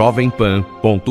jovempan.com.br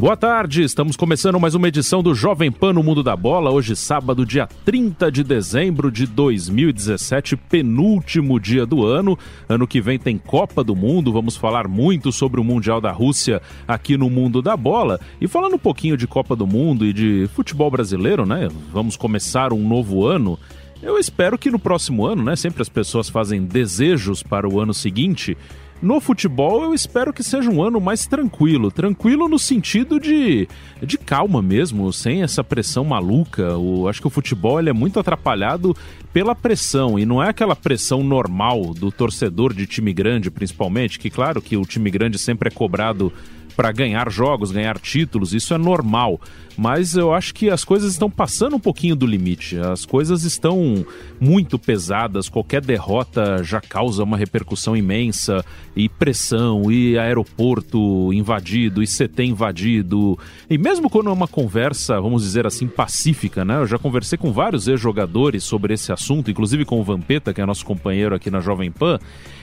Boa tarde, estamos começando mais uma edição do Jovem Pan no Mundo da Bola. Hoje, sábado, dia 30 de dezembro de 2017, penúltimo dia do ano. Ano que vem tem Copa do Mundo, vamos falar muito sobre o Mundial da Rússia aqui no Mundo da Bola. E falando um pouquinho de Copa do Mundo e de futebol brasileiro, né? Vamos começar um novo ano. Eu espero que no próximo ano, né? Sempre as pessoas fazem desejos para o ano seguinte. No futebol, eu espero que seja um ano mais tranquilo. Tranquilo no sentido de, de calma mesmo, sem essa pressão maluca. O, acho que o futebol é muito atrapalhado pela pressão, e não é aquela pressão normal do torcedor de time grande, principalmente, que claro que o time grande sempre é cobrado para ganhar jogos, ganhar títulos, isso é normal. Mas eu acho que as coisas estão passando um pouquinho do limite. As coisas estão muito pesadas. Qualquer derrota já causa uma repercussão imensa. E pressão, e aeroporto invadido, e CT invadido. E mesmo quando é uma conversa, vamos dizer assim, pacífica, né? Eu já conversei com vários ex-jogadores sobre esse assunto, inclusive com o Vampeta, que é nosso companheiro aqui na Jovem Pan.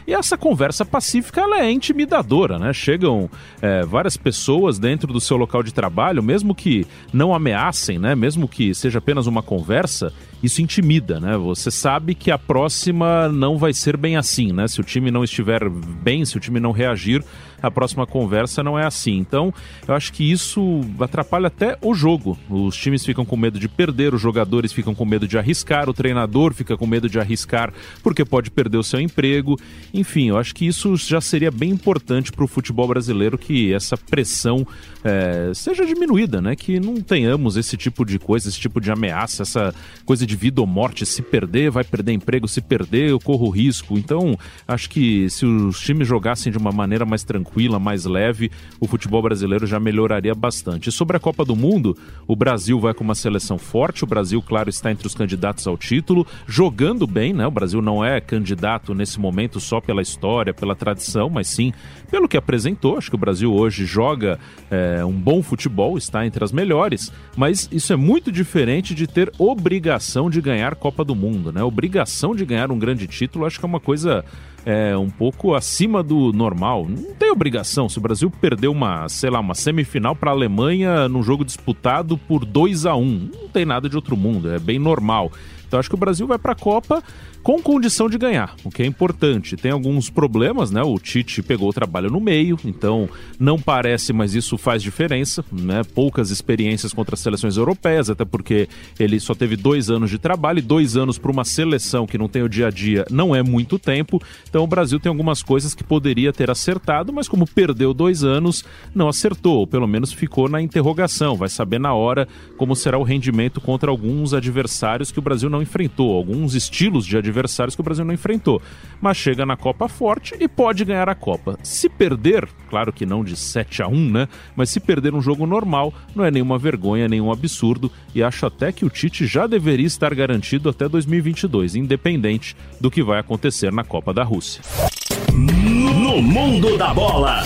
E essa conversa pacífica ela é intimidadora, né? Chegam é, várias pessoas dentro do seu local de trabalho, mesmo que não ameacem, né? Mesmo que seja apenas uma conversa, isso intimida, né? Você sabe que a próxima não vai ser bem assim, né? Se o time não estiver bem, se o time não reagir, a próxima conversa não é assim. Então, eu acho que isso atrapalha até o jogo. Os times ficam com medo de perder, os jogadores ficam com medo de arriscar, o treinador fica com medo de arriscar porque pode perder o seu emprego. Enfim, eu acho que isso já seria bem importante para o futebol brasileiro que essa pressão é, seja diminuída, né? Que não tenhamos esse tipo de coisa, esse tipo de ameaça, essa coisa de vida ou morte. Se perder, vai perder emprego, se perder, eu corro risco. Então, acho que se os times jogassem de uma maneira mais tranquila, mais leve, o futebol brasileiro já melhoraria bastante. E sobre a Copa do Mundo, o Brasil vai com uma seleção forte, o Brasil, claro, está entre os candidatos ao título, jogando bem, né? O Brasil não é candidato nesse momento só pela história, pela tradição, mas sim pelo que apresentou. Acho que o Brasil hoje joga é, um bom futebol, está entre as melhores, mas isso é muito diferente de ter obrigação de ganhar Copa do Mundo, né? Obrigação de ganhar um grande título, acho que é uma coisa é, um pouco acima do normal. Não tem obrigação. Se o Brasil perdeu uma, sei lá, uma semifinal para a Alemanha num jogo disputado por 2 a 1 não tem nada de outro mundo, é bem normal. Então acho que o Brasil vai para a Copa com condição de ganhar, o que é importante. Tem alguns problemas, né? O Tite pegou o trabalho no meio, então não parece, mas isso faz diferença, né? Poucas experiências contra seleções europeias, até porque ele só teve dois anos de trabalho e dois anos para uma seleção que não tem o dia a dia não é muito tempo. Então o Brasil tem algumas coisas que poderia ter acertado, mas como perdeu dois anos, não acertou, ou pelo menos ficou na interrogação. Vai saber na hora como será o rendimento contra alguns adversários que o Brasil não enfrentou, alguns estilos de adversários adversários que o Brasil não enfrentou. Mas chega na Copa forte e pode ganhar a Copa. Se perder, claro que não de 7 a 1 né? Mas se perder um jogo normal, não é nenhuma vergonha, nenhum absurdo. E acho até que o Tite já deveria estar garantido até 2022, independente do que vai acontecer na Copa da Rússia. No mundo da bola.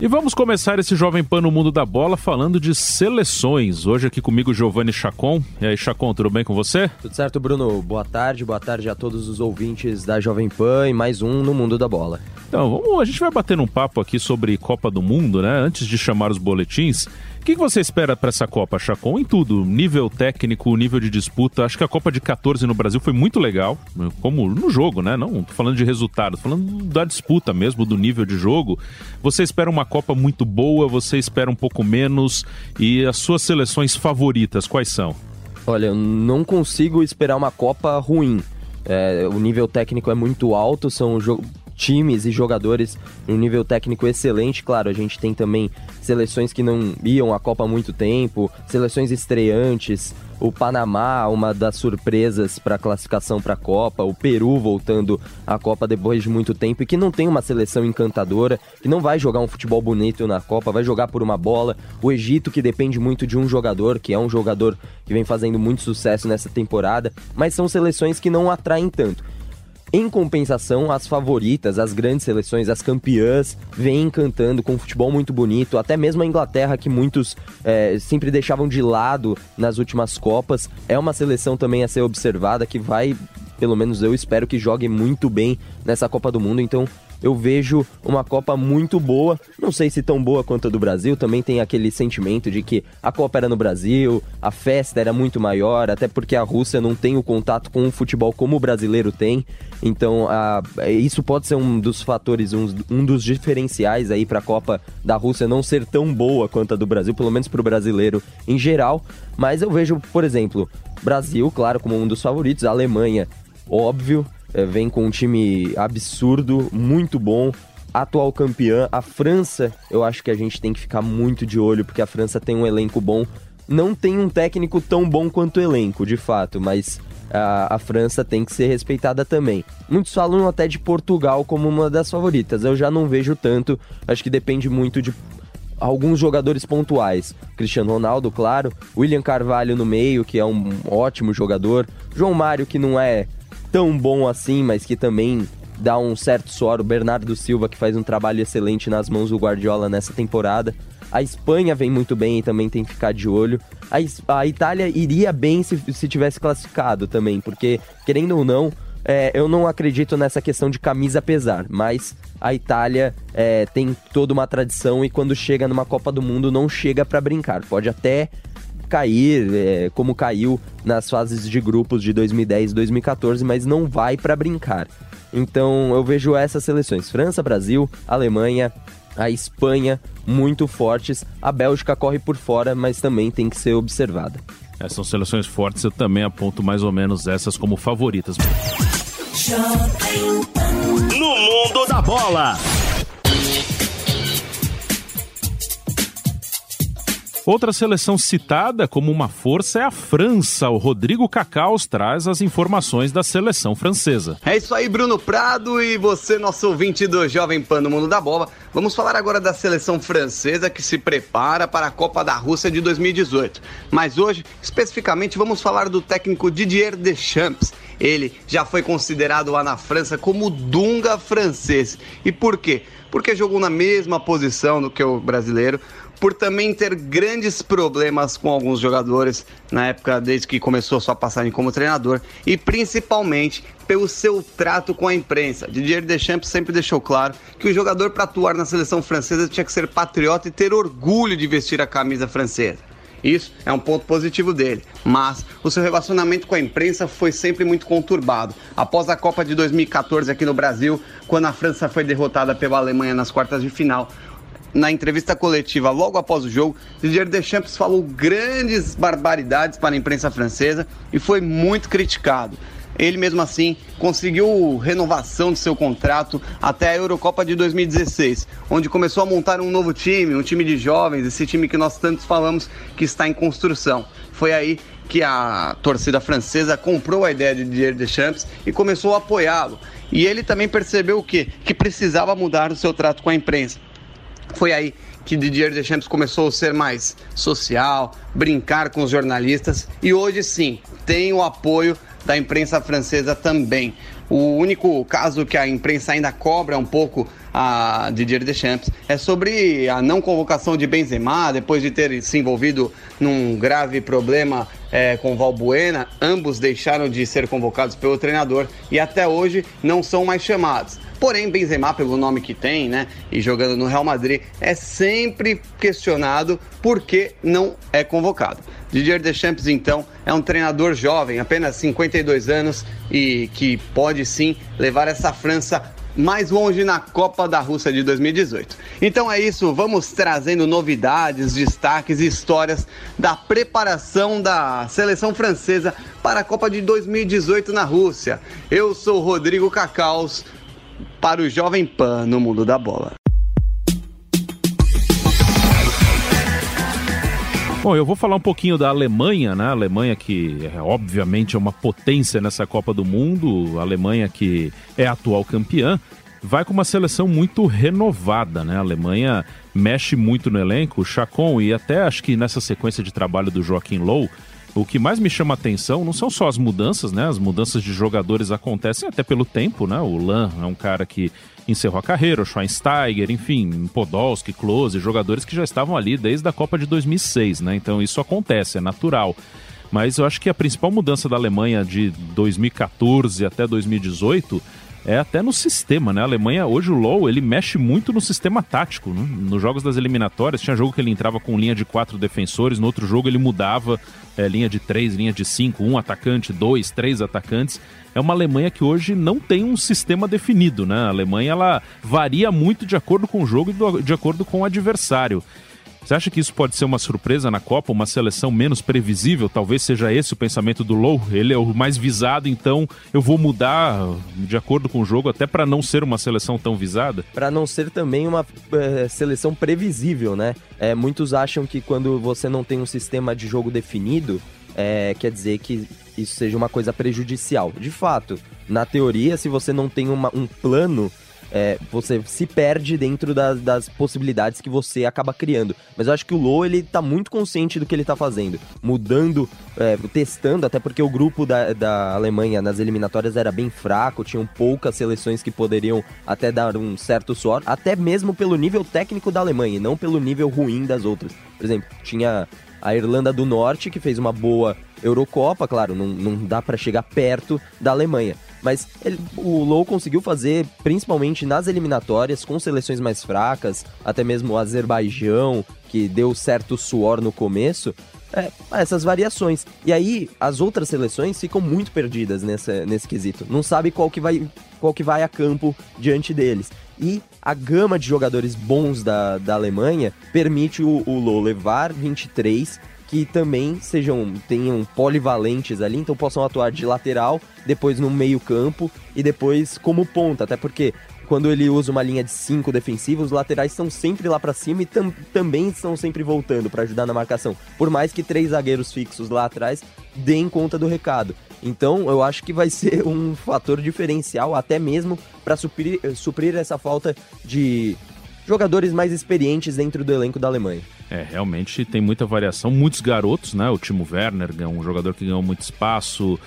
E vamos começar esse Jovem Pan no Mundo da Bola falando de seleções. Hoje aqui comigo Giovanni Chacon. E aí, Chacon, tudo bem com você? Tudo certo, Bruno. Boa tarde, boa tarde a todos os ouvintes da Jovem Pan e mais um no Mundo da Bola. Então, vamos, a gente vai bater um papo aqui sobre Copa do Mundo, né? Antes de chamar os boletins que, você espera para essa Copa, Chacon? Em tudo, nível técnico, nível de disputa. Acho que a Copa de 14 no Brasil foi muito legal, como no jogo, né? Não tô falando de resultado, tô falando da disputa mesmo, do nível de jogo. Você espera uma Copa muito boa, você espera um pouco menos. E as suas seleções favoritas, quais são? Olha, eu não consigo esperar uma Copa ruim. É, o nível técnico é muito alto, são times e jogadores um nível técnico excelente. Claro, a gente tem também seleções que não iam à Copa há muito tempo, seleções estreantes, o Panamá, uma das surpresas para a classificação para a Copa, o Peru voltando à Copa depois de muito tempo e que não tem uma seleção encantadora, que não vai jogar um futebol bonito na Copa, vai jogar por uma bola. O Egito, que depende muito de um jogador, que é um jogador que vem fazendo muito sucesso nessa temporada, mas são seleções que não atraem tanto. Em compensação, as favoritas, as grandes seleções, as campeãs, vêm encantando com um futebol muito bonito. Até mesmo a Inglaterra, que muitos é, sempre deixavam de lado nas últimas Copas, é uma seleção também a ser observada que vai, pelo menos eu espero que jogue muito bem nessa Copa do Mundo. Então, eu vejo uma Copa muito boa. Não sei se tão boa quanto a do Brasil, também tem aquele sentimento de que a Copa era no Brasil, a festa era muito maior, até porque a Rússia não tem o contato com o futebol como o brasileiro tem. Então, a, isso pode ser um dos fatores, um, um dos diferenciais aí para a Copa da Rússia não ser tão boa quanto a do Brasil, pelo menos para o brasileiro em geral. Mas eu vejo, por exemplo, Brasil, claro, como um dos favoritos, a Alemanha, óbvio, é, vem com um time absurdo, muito bom, atual campeã. A França, eu acho que a gente tem que ficar muito de olho, porque a França tem um elenco bom. Não tem um técnico tão bom quanto o elenco, de fato, mas a, a, França tem que ser respeitada também. Muitos falam até de Portugal como uma das favoritas. Eu já não vejo tanto, acho que depende muito de alguns jogadores pontuais. Cristiano Ronaldo, claro, William Carvalho no meio, que é um ótimo jogador, João Mário, que não é tão bom assim, mas que também dá um certo suor. O Bernardo Silva, que faz um trabalho excelente nas mãos do Guardiola nessa temporada. A Espanha vem muito bem e também tem que ficar de olho. A, a Itália iria bem se, se tivesse classificado também, porque, querendo ou não, é, eu não acredito nessa questão de camisa pesar, mas a Itália é, tem toda uma tradição e quando chega numa Copa do Mundo não chega para brincar. Pode até cair, é, como caiu nas fases de grupos de 2010 e 2014, mas não vai para brincar. Então eu vejo essas seleções: França, Brasil, Alemanha, a Espanha muito fortes. A Bélgica corre por fora, mas também tem que ser observada. Essas são seleções fortes, eu também aponto mais ou menos essas como favoritas. No mundo da bola. Outra seleção citada como uma força é a França. O Rodrigo Cacaus traz as informações da seleção francesa. É isso aí, Bruno Prado e você, nosso ouvinte do Jovem Pan no Mundo da Bola. Vamos falar agora da seleção francesa que se prepara para a Copa da Rússia de 2018. Mas hoje, especificamente, vamos falar do técnico Didier Deschamps. Ele já foi considerado lá na França como Dunga francês. E por quê? Porque jogou na mesma posição do que o brasileiro, por também ter grandes problemas com alguns jogadores na época desde que começou sua passagem como treinador e principalmente pelo seu trato com a imprensa. Didier Deschamps sempre deixou claro que o jogador para atuar na seleção francesa tinha que ser patriota e ter orgulho de vestir a camisa francesa. Isso é um ponto positivo dele, mas o seu relacionamento com a imprensa foi sempre muito conturbado. Após a Copa de 2014 aqui no Brasil, quando a França foi derrotada pela Alemanha nas quartas de final, na entrevista coletiva logo após o jogo, Didier Deschamps falou grandes barbaridades para a imprensa francesa e foi muito criticado. Ele mesmo assim conseguiu renovação de seu contrato até a Eurocopa de 2016, onde começou a montar um novo time, um time de jovens, esse time que nós tantos falamos que está em construção. Foi aí que a torcida francesa comprou a ideia de Didier Deschamps e começou a apoiá-lo. E ele também percebeu o quê? Que precisava mudar o seu trato com a imprensa. Foi aí que Didier Deschamps começou a ser mais social, brincar com os jornalistas e hoje sim tem o apoio da imprensa francesa também. O único caso que a imprensa ainda cobra um pouco a Didier Deschamps é sobre a não convocação de Benzema depois de ter se envolvido num grave problema é, com Valbuena. Ambos deixaram de ser convocados pelo treinador e até hoje não são mais chamados. Porém, Benzema, pelo nome que tem, né, e jogando no Real Madrid, é sempre questionado por que não é convocado. Didier Deschamps, então, é um treinador jovem, apenas 52 anos, e que pode sim levar essa França mais longe na Copa da Rússia de 2018. Então é isso, vamos trazendo novidades, destaques e histórias da preparação da seleção francesa para a Copa de 2018 na Rússia. Eu sou Rodrigo Cacaus para o Jovem Pan no Mundo da Bola. Bom, eu vou falar um pouquinho da Alemanha, né? A Alemanha que é, obviamente é uma potência nessa Copa do Mundo, a Alemanha que é atual campeã, vai com uma seleção muito renovada, né? A Alemanha mexe muito no elenco, o Chacon e até acho que nessa sequência de trabalho do Joaquim Low, o que mais me chama atenção não são só as mudanças, né? As mudanças de jogadores acontecem até pelo tempo, né? O Lan é um cara que encerrou a carreira, o Schweinsteiger, enfim, Podolski, Klose, jogadores que já estavam ali desde a Copa de 2006, né? Então isso acontece, é natural. Mas eu acho que a principal mudança da Alemanha de 2014 até 2018 é até no sistema, né? A Alemanha, hoje o Low, ele mexe muito no sistema tático. Né? Nos jogos das eliminatórias, tinha jogo que ele entrava com linha de quatro defensores, no outro jogo ele mudava é, linha de três, linha de cinco, um atacante, dois, três atacantes. É uma Alemanha que hoje não tem um sistema definido, né? A Alemanha, ela varia muito de acordo com o jogo e de acordo com o adversário. Você acha que isso pode ser uma surpresa na Copa, uma seleção menos previsível? Talvez seja esse o pensamento do Low. Ele é o mais visado, então eu vou mudar de acordo com o jogo, até para não ser uma seleção tão visada? Para não ser também uma é, seleção previsível, né? É, muitos acham que quando você não tem um sistema de jogo definido, é, quer dizer que isso seja uma coisa prejudicial. De fato, na teoria, se você não tem uma, um plano é, você se perde dentro das, possibilidades que você acaba criando. Mas eu acho que o Low, ele tá muito consciente do que ele tá fazendo, mudando, é, testando, até porque o grupo da, da Alemanha nas eliminatórias era bem fraco, tinham poucas seleções que poderiam até dar um certo suor, até mesmo pelo nível técnico da Alemanha, e não pelo nível ruim das outras. Por exemplo, tinha a Irlanda do Norte, que fez uma boa Eurocopa, claro, não, não dá para chegar perto da Alemanha. Mas ele, o Low conseguiu fazer, principalmente nas eliminatórias, com seleções mais fracas, até mesmo o Azerbaijão, que deu certo suor no começo, é, essas variações. E aí, as outras seleções ficam muito perdidas nessa, nesse quesito. Não sabe qual que, vai, qual que vai a campo diante deles. E a gama de jogadores bons da, da Alemanha permite o, o Low levar 23 que também sejam tenham polivalentes ali, então possam atuar de lateral, depois no meio-campo e depois como ponta, até porque quando ele usa uma linha de cinco defensivos, os laterais estão sempre lá para cima e tam também estão sempre voltando para ajudar na marcação. Por mais que três zagueiros fixos lá atrás deem conta do recado. Então, eu acho que vai ser um fator diferencial até mesmo para suprir, suprir essa falta de jogadores mais experientes dentro do elenco da Alemanha. É, realmente tem muita variação. Muitos garotos, né? O Timo Werner é um jogador que ganhou muito espaço.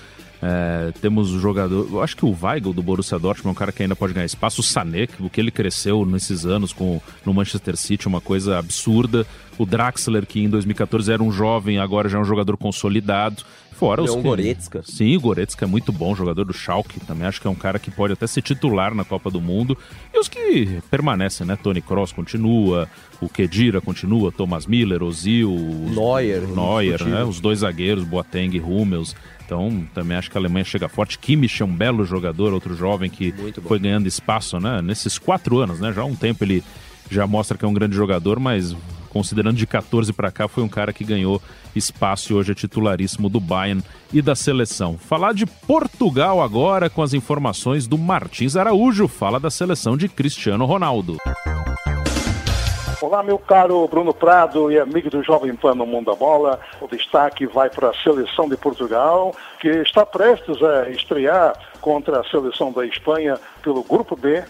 É, temos o jogador, eu acho que o Weigl do Borussia Dortmund é um cara que ainda pode ganhar espaço. O Sané, o que ele cresceu nesses anos com, no Manchester City, uma coisa absurda. O Draxler, que em 2014 era um jovem, agora já é um jogador consolidado. Fora Leon os Goretzka. Sim, o Goretzka é muito bom, jogador do Schalke. Também acho que é um cara que pode até ser titular na Copa do Mundo. E os que permanecem, né? Tony Cross continua, o Kedira continua, Thomas Miller, Ozil, Neuer, Neuer, né? Os dois zagueiros, Boateng e Hummels. Então, também acho que a Alemanha chega forte. Kimmich é um belo jogador, outro jovem que foi ganhando espaço, né? Nesses quatro anos, né? Já há um tempo ele já mostra que é um grande jogador, mas considerando de 14 para cá, foi um cara que ganhou espaço e hoje é titularíssimo do Bayern e da seleção. Falar de Portugal agora com as informações do Martins Araújo, fala da seleção de Cristiano Ronaldo. Olá, meu caro Bruno Prado e amigo do Jovem Pan no Mundo da Bola. O destaque vai para a seleção de Portugal, que está prestes a estrear contra a seleção da Espanha pelo Grupo B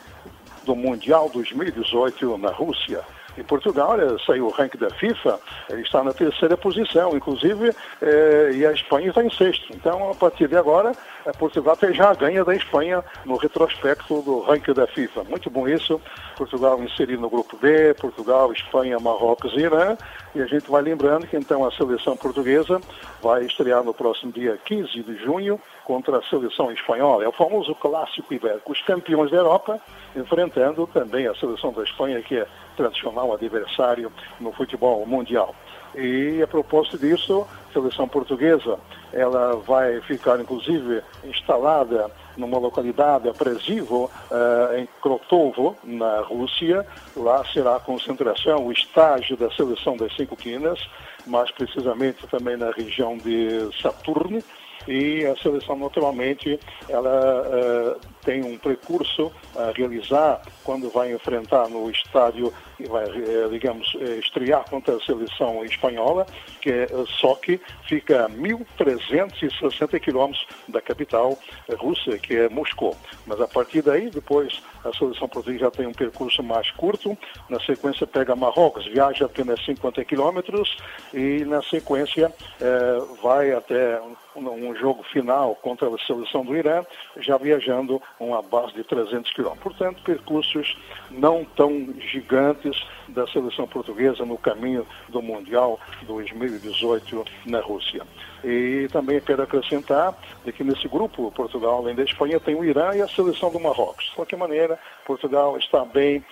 do Mundial 2018 na Rússia. Em Portugal, saiu o ranking da FIFA, está na terceira posição, inclusive, eh, e a Espanha está em sexto. Então, a partir de agora, eh, Portugal já ganha da Espanha no retrospecto do ranking da FIFA. Muito bom isso. Portugal inserido no grupo B, Portugal, Espanha, Marrocos e Irã. E a gente vai lembrando que então a seleção portuguesa vai estrear no próximo dia 15 de junho contra a seleção espanhola. É o famoso clássico ibérico. Os campeões da Europa enfrentando também a seleção da Espanha, que é tradicional adversário no futebol mundial. E a propósito disso, a seleção portuguesa, ela vai ficar inclusive instalada numa localidade aprazível uh, em Krotovo, na Rússia. Lá será a concentração, o estágio da seleção das cinco quinas, mais precisamente também na região de Saturno. E a seleção, naturalmente, ela uh, tem um percurso a realizar quando vai enfrentar no estádio e vai, eh, digamos, eh, estrear contra a seleção espanhola, que é só que fica a 1.360 quilômetros da capital russa, que é Moscou. Mas a partir daí, depois, a seleção portuguesa já tem um percurso mais curto. Na sequência, pega Marrocos, viaja apenas 50 quilômetros e, na sequência, vai até um jogo final contra a seleção do Irã, já viajando uma base de 300 quilômetros. Portanto, percursos não tão gigantes da seleção portuguesa no caminho do Mundial 2018 na Rússia. E também quero acrescentar de que nesse grupo, Portugal, além da Espanha, tem o Irã e a seleção do Marrocos. De qualquer maneira, Portugal está bem,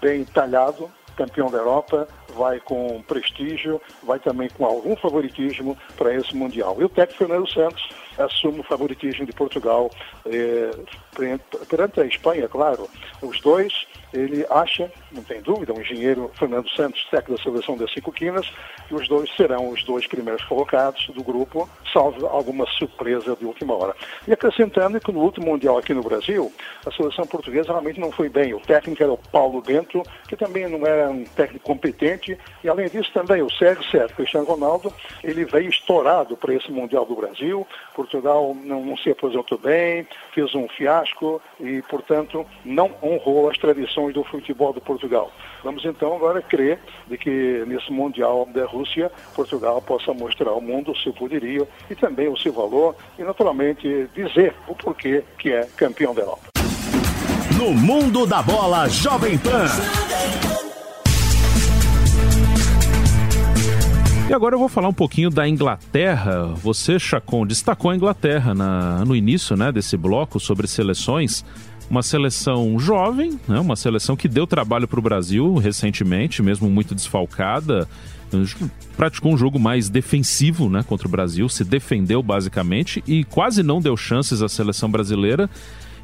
bem talhado, campeão da Europa, vai com prestígio, vai também com algum favoritismo para esse Mundial. E o técnico Fernando Santos assume o favoritismo de Portugal eh, perante a Espanha, claro. Os dois, ele acha, não tem dúvida, o engenheiro Fernando Santos, técnico da seleção das Cinco Quinas, que os dois serão os dois primeiros colocados do grupo, salvo alguma surpresa de última hora. E acrescentando que no último Mundial aqui no Brasil, a seleção portuguesa realmente não foi bem. O técnico era o Paulo Bento, que também não era um técnico competente, e além disso também o Sérgio Sérgio Cristiano Ronaldo, ele veio estourado para esse Mundial do Brasil, Portugal não, não se apresentou bem, fez um fiasco e, portanto, não honrou as tradições do futebol de Portugal. Vamos então agora crer de que nesse Mundial da Rússia, Portugal possa mostrar ao mundo o seu poderio e também o seu valor e, naturalmente, dizer o porquê que é campeão da Europa. No mundo da bola, Jovem Pan. E agora eu vou falar um pouquinho da Inglaterra. Você, Chacon, destacou a Inglaterra na, no início né, desse bloco sobre seleções. Uma seleção jovem, né, uma seleção que deu trabalho para o Brasil recentemente, mesmo muito desfalcada. Praticou um jogo mais defensivo né, contra o Brasil, se defendeu basicamente e quase não deu chances à seleção brasileira.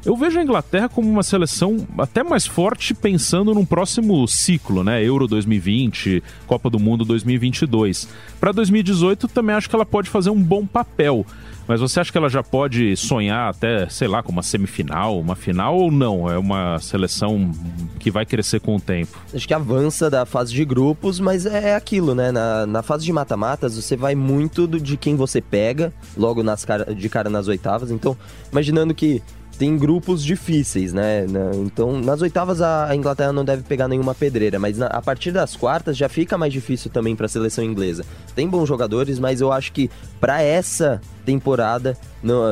Eu vejo a Inglaterra como uma seleção até mais forte pensando num próximo ciclo, né? Euro 2020, Copa do Mundo 2022. Para 2018 também acho que ela pode fazer um bom papel. Mas você acha que ela já pode sonhar até, sei lá, com uma semifinal, uma final ou não? É uma seleção que vai crescer com o tempo? Acho que avança da fase de grupos, mas é aquilo, né? Na, na fase de mata-matas, você vai muito do, de quem você pega, logo nas cara, de cara nas oitavas. Então, imaginando que tem grupos difíceis, né? Então, nas oitavas a Inglaterra não deve pegar nenhuma pedreira, mas a partir das quartas já fica mais difícil também para a seleção inglesa. Tem bons jogadores, mas eu acho que para essa temporada,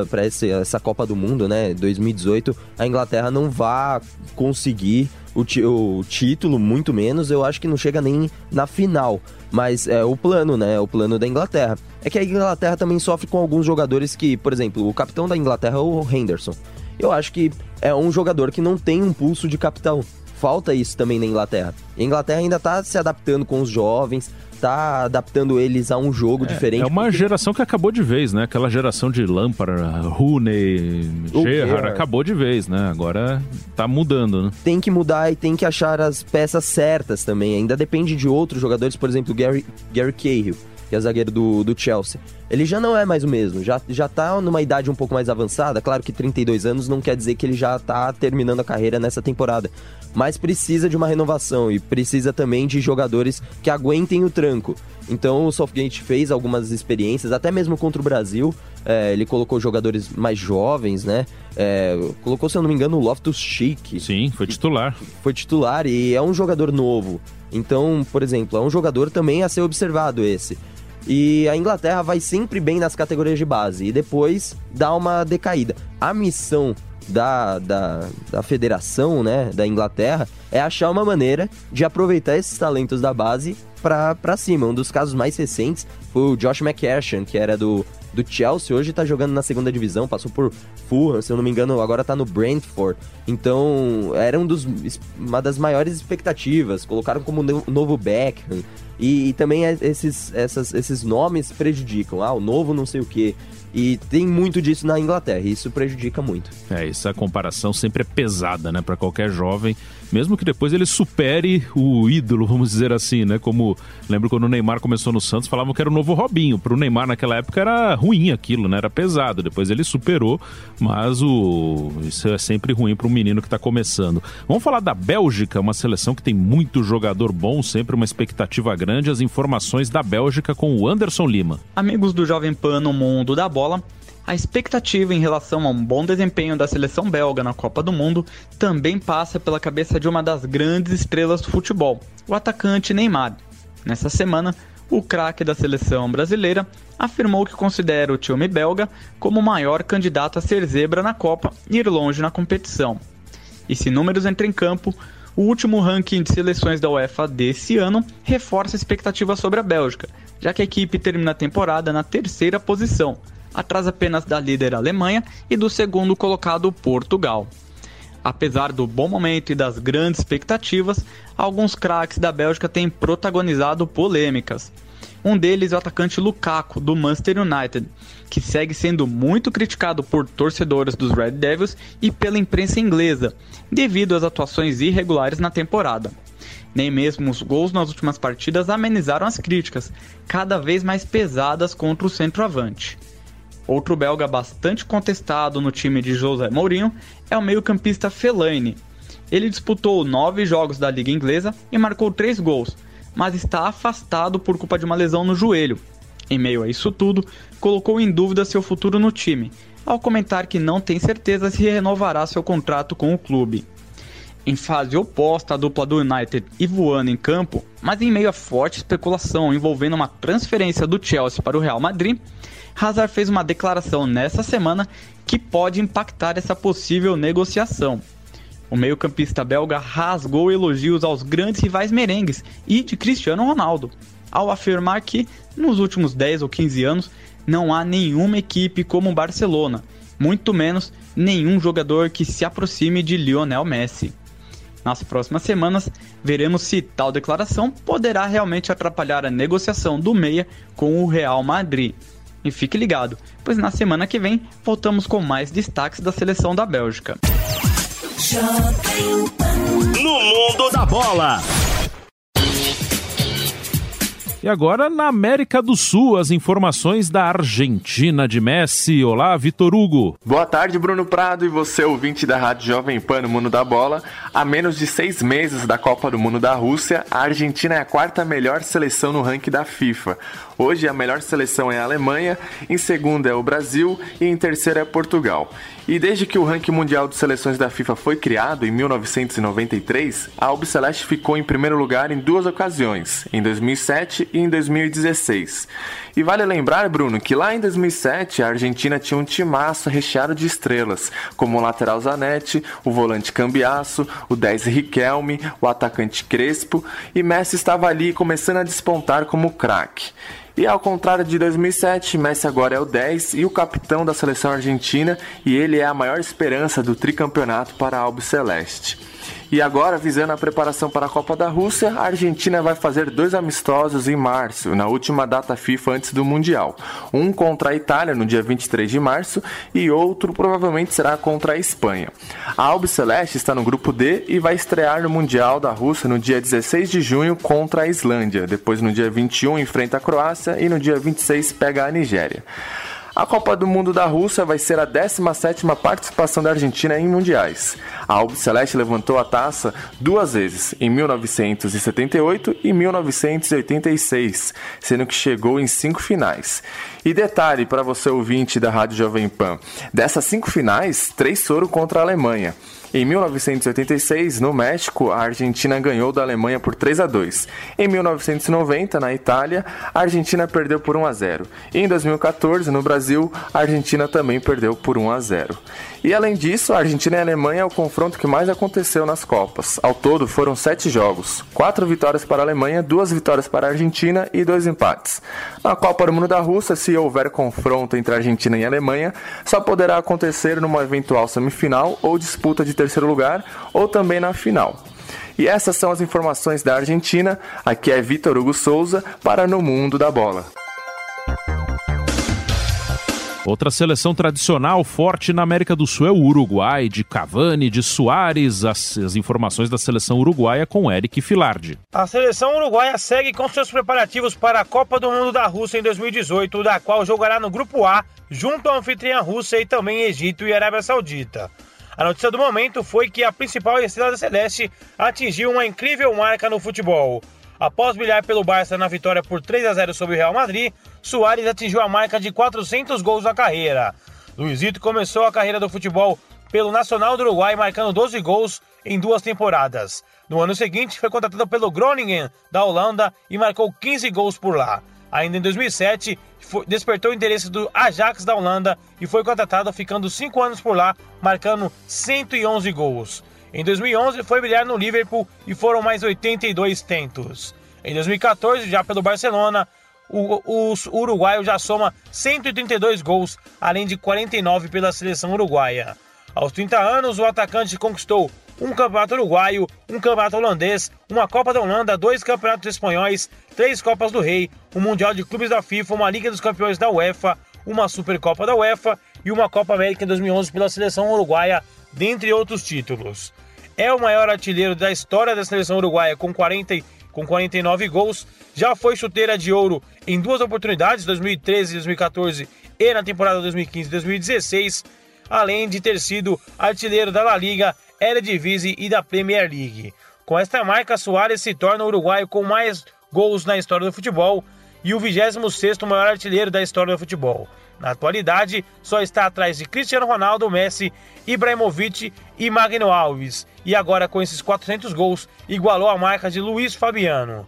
para essa Copa do Mundo, né, 2018, a Inglaterra não vai conseguir o, o, título, muito menos. Eu acho que não chega nem na final. Mas é o plano, né? O plano da Inglaterra. É que a Inglaterra também sofre com alguns jogadores que, por exemplo, o capitão da Inglaterra é o Henderson eu acho que é um jogador que não tem um pulso de capitão. Falta isso também na Inglaterra. a Inglaterra ainda está se adaptando com os jovens, tá adaptando eles a um jogo é, diferente. É uma porque... geração que acabou de vez, né? Aquela geração de Lampard, Rooney, Gerrard, acabou de vez, né? Agora tá mudando, né? Tem que mudar e tem que achar as peças certas também. Ainda depende de outros jogadores, por exemplo, Gary, Gary Cahill que é zagueiro do, do Chelsea. Ele já não é mais o mesmo, já, já tá numa idade um pouco mais avançada. Claro que 32 anos não quer dizer que ele já tá terminando a carreira nessa temporada. Mas precisa de uma renovação e precisa também de jogadores que aguentem o tranco. Então o Southgate fez algumas experiências, até mesmo contra o Brasil. É, ele colocou jogadores mais jovens, né? É, colocou, se eu não me engano, o Loftus Cheek. Sim, foi titular. Foi titular e é um jogador novo. Então, por exemplo, é um jogador também a ser observado esse. E a Inglaterra vai sempre bem nas categorias de base e depois dá uma decaída. A missão da, da, da federação né, da Inglaterra é achar uma maneira de aproveitar esses talentos da base para cima. Um dos casos mais recentes foi o Josh McCashin, que era do, do Chelsea, hoje tá jogando na segunda divisão, passou por Fulham, se eu não me engano, agora tá no Brentford. Então, era um dos, uma das maiores expectativas, colocaram como novo Beckham. E, e também é, esses, essas, esses nomes prejudicam. Ah, o novo não sei o que. E tem muito disso na Inglaterra, e isso prejudica muito. É, essa comparação sempre é pesada, né, para qualquer jovem, mesmo que depois ele supere o ídolo, vamos dizer assim, né? Como lembro quando o Neymar começou no Santos, falavam que era o novo Robinho. Para o Neymar naquela época era ruim aquilo, né? Era pesado. Depois ele superou, mas o isso é sempre ruim para um menino que está começando. Vamos falar da Bélgica, uma seleção que tem muito jogador bom, sempre uma expectativa grande. As informações da Bélgica com o Anderson Lima. Amigos do Jovem Pan no mundo da bola, a expectativa em relação a um bom desempenho da seleção belga na Copa do Mundo também passa pela cabeça de uma das grandes estrelas do futebol, o atacante Neymar. Nessa semana, o craque da seleção brasileira afirmou que considera o time belga como o maior candidato a ser zebra na Copa e ir longe na competição. E se números entram em campo, o último ranking de seleções da UEFA desse ano reforça a expectativa sobre a Bélgica, já que a equipe termina a temporada na terceira posição, atrás apenas da líder Alemanha e do segundo colocado Portugal. Apesar do bom momento e das grandes expectativas, alguns craques da Bélgica têm protagonizado polêmicas. Um deles é o atacante Lukaku, do Manchester United, que segue sendo muito criticado por torcedores dos Red Devils e pela imprensa inglesa, devido às atuações irregulares na temporada. Nem mesmo os gols nas últimas partidas amenizaram as críticas, cada vez mais pesadas contra o centroavante. Outro belga bastante contestado no time de José Mourinho é o meio-campista Fellaini. Ele disputou nove jogos da Liga Inglesa e marcou três gols, mas está afastado por culpa de uma lesão no joelho. Em meio a isso tudo, colocou em dúvida seu futuro no time, ao comentar que não tem certeza se renovará seu contrato com o clube. Em fase oposta à dupla do United e voando em campo, mas em meio a forte especulação envolvendo uma transferência do Chelsea para o Real Madrid, Hazard fez uma declaração nessa semana que pode impactar essa possível negociação. O meio-campista belga rasgou elogios aos grandes rivais merengues e de Cristiano Ronaldo, ao afirmar que, nos últimos 10 ou 15 anos, não há nenhuma equipe como o Barcelona, muito menos nenhum jogador que se aproxime de Lionel Messi. Nas próximas semanas, veremos se tal declaração poderá realmente atrapalhar a negociação do Meia com o Real Madrid. E fique ligado, pois na semana que vem voltamos com mais destaques da seleção da Bélgica. No mundo da bola. E agora na América do Sul, as informações da Argentina de Messi. Olá, Vitor Hugo. Boa tarde, Bruno Prado e você, ouvinte da Rádio Jovem Pan no Mundo da Bola. A menos de seis meses da Copa do Mundo da Rússia, a Argentina é a quarta melhor seleção no ranking da FIFA. Hoje a melhor seleção é a Alemanha, em segunda é o Brasil e em terceira é Portugal. E desde que o ranking mundial de seleções da FIFA foi criado em 1993, a Albiceleste ficou em primeiro lugar em duas ocasiões, em 2007 e em 2016. E vale lembrar, Bruno, que lá em 2007 a Argentina tinha um timaço recheado de estrelas, como o lateral Zanetti, o volante Cambiasso, o 10 Riquelme, o atacante Crespo, e Messi estava ali começando a despontar como craque. E ao contrário de 2007, Messi agora é o 10 e o capitão da seleção argentina, e ele é a maior esperança do tricampeonato para a Albiceleste. E agora, visando a preparação para a Copa da Rússia, a Argentina vai fazer dois amistosos em março, na última data FIFA antes do Mundial. Um contra a Itália no dia 23 de março e outro provavelmente será contra a Espanha. A Albiceleste está no grupo D e vai estrear no Mundial da Rússia no dia 16 de junho contra a Islândia. Depois, no dia 21, enfrenta a Croácia e no dia 26 pega a Nigéria. A Copa do Mundo da Rússia vai ser a 17ª participação da Argentina em mundiais. A Albiceleste levantou a taça duas vezes, em 1978 e 1986, sendo que chegou em cinco finais. E detalhe para você ouvinte da Rádio Jovem Pan, dessas cinco finais, três foram contra a Alemanha. Em 1986, no México, a Argentina ganhou da Alemanha por 3 a 2. Em 1990, na Itália, a Argentina perdeu por 1 a 0. E em 2014, no Brasil, a Argentina também perdeu por 1 a 0. E além disso, a Argentina e a Alemanha é o confronto que mais aconteceu nas Copas. Ao todo, foram sete jogos: quatro vitórias para a Alemanha, duas vitórias para a Argentina e dois empates. Na Copa do Mundo da Rússia, se houver confronto entre a Argentina e Alemanha, só poderá acontecer numa eventual semifinal ou disputa de terceiro lugar, ou também na final. E essas são as informações da Argentina. Aqui é Vitor Hugo Souza para No Mundo da Bola. Outra seleção tradicional forte na América do Sul é o Uruguai, de Cavani, de Soares. As, as informações da seleção uruguaia com Eric Filardi. A seleção uruguaia segue com seus preparativos para a Copa do Mundo da Rússia em 2018, da qual jogará no Grupo A, junto à anfitriã Rússia e também Egito e Arábia Saudita. A notícia do momento foi que a principal estrela Celeste atingiu uma incrível marca no futebol. Após brilhar pelo Barça na vitória por 3 a 0 sobre o Real Madrid, Soares atingiu a marca de 400 gols na carreira. Luizito começou a carreira do futebol pelo Nacional do Uruguai, marcando 12 gols em duas temporadas. No ano seguinte, foi contratado pelo Groningen da Holanda e marcou 15 gols por lá. Ainda em 2007, foi, despertou o interesse do Ajax da Holanda e foi contratado, ficando 5 anos por lá, marcando 111 gols. Em 2011 foi brilhar no Liverpool e foram mais 82 tentos. Em 2014, já pelo Barcelona, o, o, o uruguaio já soma 132 gols, além de 49 pela seleção uruguaia. Aos 30 anos, o atacante conquistou um campeonato uruguaio, um campeonato holandês, uma Copa da Holanda, dois campeonatos espanhóis, três Copas do Rei, um Mundial de Clubes da FIFA, uma Liga dos Campeões da UEFA, uma Supercopa da UEFA e uma Copa América em 2011 pela seleção uruguaia, dentre outros títulos. É o maior artilheiro da história da seleção uruguaia com 40 com 49 gols, já foi chuteira de ouro em duas oportunidades, 2013 e 2014 e na temporada 2015 e 2016, além de ter sido artilheiro da La Liga, Eredivisie e da Premier League. Com esta marca, Soares se torna o uruguaio com mais gols na história do futebol e o 26º maior artilheiro da história do futebol. Na atualidade, só está atrás de Cristiano Ronaldo, Messi, Ibrahimovic e Magno Alves. E agora, com esses 400 gols, igualou a marca de Luiz Fabiano.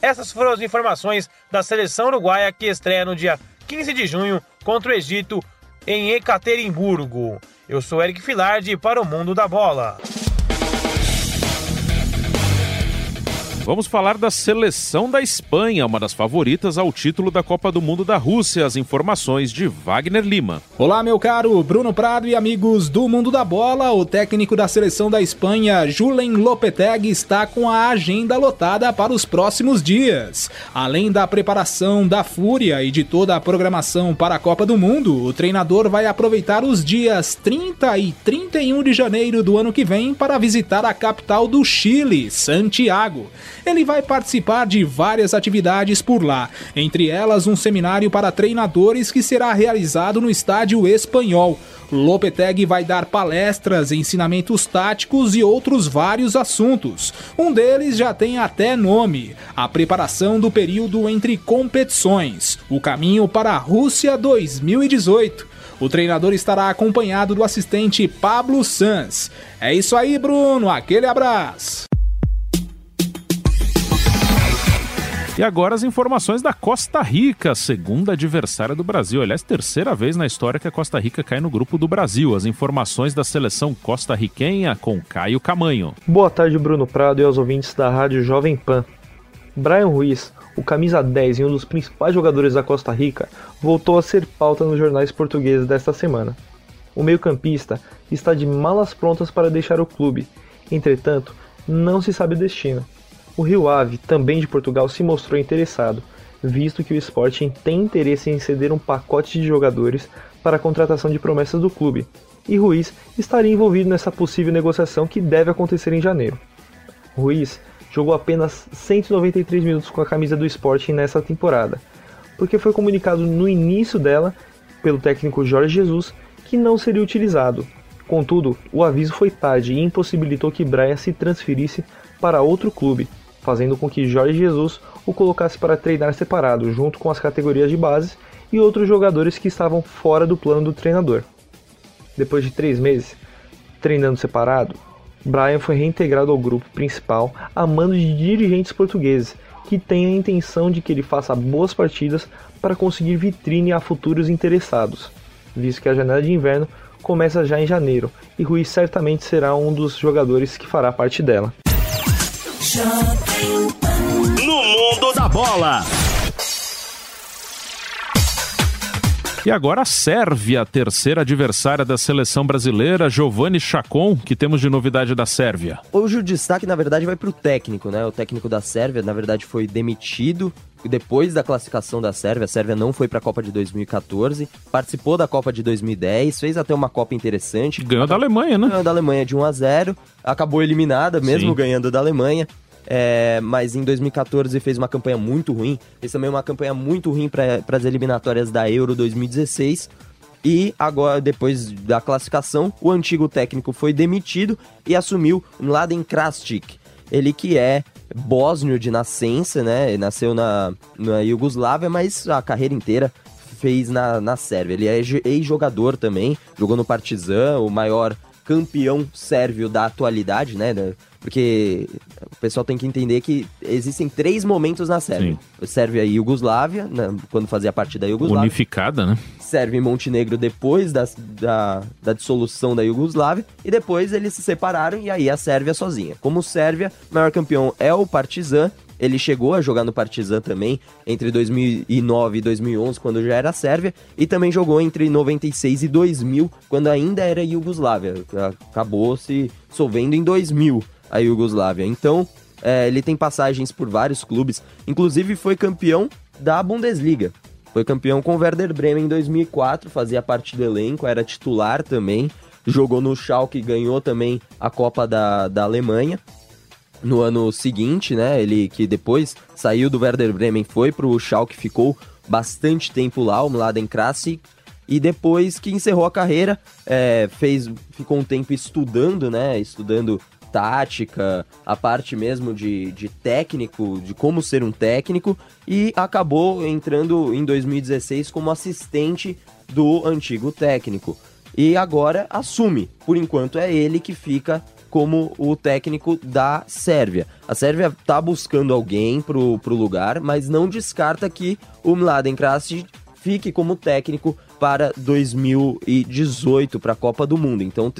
Essas foram as informações da seleção uruguaia que estreia no dia 15 de junho contra o Egito em Ekaterimburgo. Eu sou Eric Filardi para o Mundo da Bola. Vamos falar da seleção da Espanha, uma das favoritas ao título da Copa do Mundo da Rússia. As informações de Wagner Lima. Olá, meu caro Bruno Prado e amigos do Mundo da Bola. O técnico da seleção da Espanha, Julen Lopetegui, está com a agenda lotada para os próximos dias. Além da preparação da Fúria e de toda a programação para a Copa do Mundo, o treinador vai aproveitar os dias 30 e 31 de janeiro do ano que vem para visitar a capital do Chile, Santiago ele vai participar de várias atividades por lá, entre elas um seminário para treinadores que será realizado no estádio espanhol. Lopetegui vai dar palestras, ensinamentos táticos e outros vários assuntos. Um deles já tem até nome: a preparação do período entre competições, o caminho para a Rússia 2018. O treinador estará acompanhado do assistente Pablo Sanz. É isso aí, Bruno. Aquele abraço. E agora as informações da Costa Rica, segunda adversária do Brasil. Aliás, terceira vez na história que a Costa Rica cai no grupo do Brasil. As informações da seleção costarriquenha com Caio Camanho. Boa tarde, Bruno Prado e aos ouvintes da Rádio Jovem Pan. Brian Ruiz, o camisa 10 e um dos principais jogadores da Costa Rica, voltou a ser pauta nos jornais portugueses desta semana. O meio-campista está de malas prontas para deixar o clube, entretanto, não se sabe o destino. O Rio Ave, também de Portugal, se mostrou interessado, visto que o Sporting tem interesse em ceder um pacote de jogadores para a contratação de promessas do clube, e Ruiz estaria envolvido nessa possível negociação que deve acontecer em janeiro. Ruiz jogou apenas 193 minutos com a camisa do Sporting nessa temporada, porque foi comunicado no início dela pelo técnico Jorge Jesus que não seria utilizado. Contudo, o aviso foi tarde e impossibilitou que Brian se transferisse para outro clube, fazendo com que Jorge Jesus o colocasse para treinar separado, junto com as categorias de base e outros jogadores que estavam fora do plano do treinador. Depois de três meses treinando separado, Brian foi reintegrado ao grupo principal a mando de dirigentes portugueses que têm a intenção de que ele faça boas partidas para conseguir vitrine a futuros interessados, visto que a janela de inverno começa já em janeiro e Rui certamente será um dos jogadores que fará parte dela. No mundo da bola. E agora a Sérvia, terceira adversária da seleção brasileira, Giovanni Chacon, que temos de novidade da Sérvia. Hoje o destaque, na verdade, vai para o técnico, né? O técnico da Sérvia, na verdade, foi demitido depois da classificação da Sérvia, a Sérvia não foi para a Copa de 2014, participou da Copa de 2010, fez até uma Copa interessante. Ganhou da Alemanha, né? Ganhou da Alemanha de 1 a 0 acabou eliminada, mesmo Sim. ganhando da Alemanha. É, mas em 2014 fez uma campanha muito ruim, fez também uma campanha muito ruim para as eliminatórias da Euro 2016. E agora, depois da classificação, o antigo técnico foi demitido e assumiu Mladen Krastic. Ele que é bósnio de nascença, né? Nasceu na, na Iugoslávia, mas a carreira inteira fez na, na Sérvia. Ele é ex-jogador também, jogou no Partizan, o maior campeão sérvio da atualidade, né? Porque o pessoal tem que entender que existem três momentos na Sérvia. Sérvia e Iugoslávia, né, quando fazia parte da Iugoslávia. Unificada, né? Sérvia e Montenegro depois da, da, da dissolução da Iugoslávia, e depois eles se separaram e aí a Sérvia sozinha. Como Sérvia, o maior campeão é o Partizan, ele chegou a jogar no Partizan também entre 2009 e 2011, quando já era Sérvia, e também jogou entre 96 e 2000, quando ainda era Iugoslávia. Acabou se dissolvendo em 2000 a Iugoslávia. Então, é, ele tem passagens por vários clubes, inclusive foi campeão da Bundesliga. Foi campeão com o Werder Bremen em 2004, fazia parte do elenco, era titular também. Jogou no Schalke, ganhou também a Copa da, da Alemanha. No ano seguinte, né, ele que depois saiu do Werder Bremen, foi pro Schalke, ficou bastante tempo lá, o Mladen Krasic. E depois que encerrou a carreira, é, fez, ficou um tempo estudando, né, estudando tática, a parte mesmo de, de técnico, de como ser um técnico, e acabou entrando em 2016 como assistente do antigo técnico. E agora assume, por enquanto é ele que fica como o técnico da Sérvia. A Sérvia tá buscando alguém pro, pro lugar, mas não descarta que o Mladen Krasic fique como técnico para 2018 para a Copa do Mundo. Então,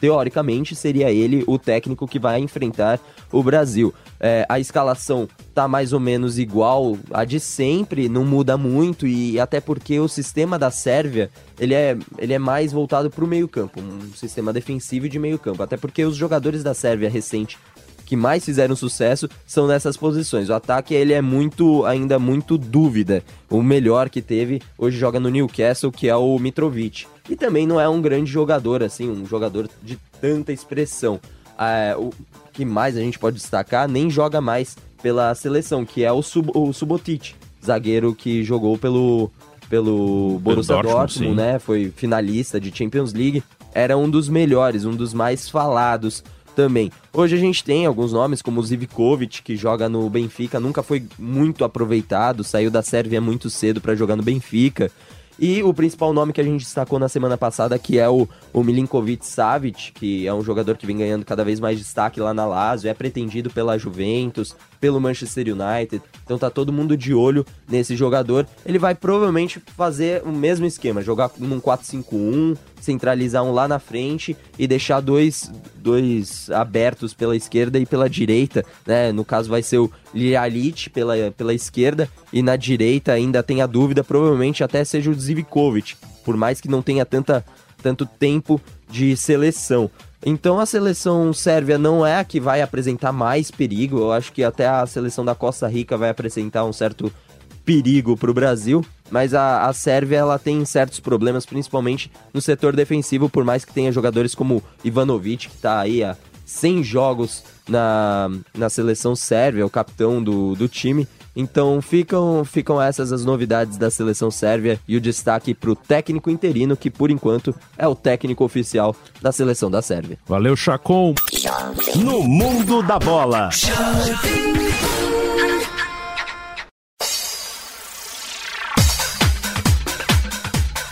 teoricamente, seria ele o técnico que vai enfrentar o Brasil. É, a escalação tá mais ou menos igual a de sempre, não muda muito, e até porque o sistema da Sérvia ele é, ele é mais voltado para o meio-campo, um sistema defensivo de meio-campo. Até porque os jogadores da Sérvia recente que mais fizeram sucesso são nessas posições. O ataque ele é muito ainda muito dúvida. O melhor que teve hoje joga no Newcastle, que é o Mitrovic. E também não é um grande jogador assim, um jogador de tanta expressão. Ah, o que mais a gente pode destacar nem joga mais pela seleção, que é o, Sub, o Subotic, zagueiro que jogou pelo pelo Borussia Dortmund, Dortmund, sim. né? Foi finalista de Champions League. Era um dos melhores, um dos mais falados também. Hoje a gente tem alguns nomes como o Zivkovic, que joga no Benfica, nunca foi muito aproveitado, saiu da Sérvia muito cedo para jogar no Benfica. E o principal nome que a gente destacou na semana passada, que é o, o Milinkovic Savic, que é um jogador que vem ganhando cada vez mais destaque lá na Lazio, é pretendido pela Juventus, pelo Manchester United. Então tá todo mundo de olho nesse jogador. Ele vai provavelmente fazer o mesmo esquema, jogar num 4-5-1, centralizar um lá na frente e deixar dois, dois abertos pela esquerda e pela direita, né? No caso vai ser o Lialic pela, pela esquerda e na direita ainda tem a dúvida, provavelmente até seja o Zivkovic, por mais que não tenha tanta, tanto tempo de seleção. Então a seleção sérvia não é a que vai apresentar mais perigo, eu acho que até a seleção da Costa Rica vai apresentar um certo perigo para o Brasil, mas a, a Sérvia ela tem certos problemas, principalmente no setor defensivo, por mais que tenha jogadores como Ivanovic, que está aí há 100 jogos na, na seleção sérvia, o capitão do, do time. Então ficam, ficam essas as novidades da seleção sérvia e o destaque para o técnico interino, que por enquanto é o técnico oficial da seleção da Sérvia. Valeu, Chacon. No mundo da bola.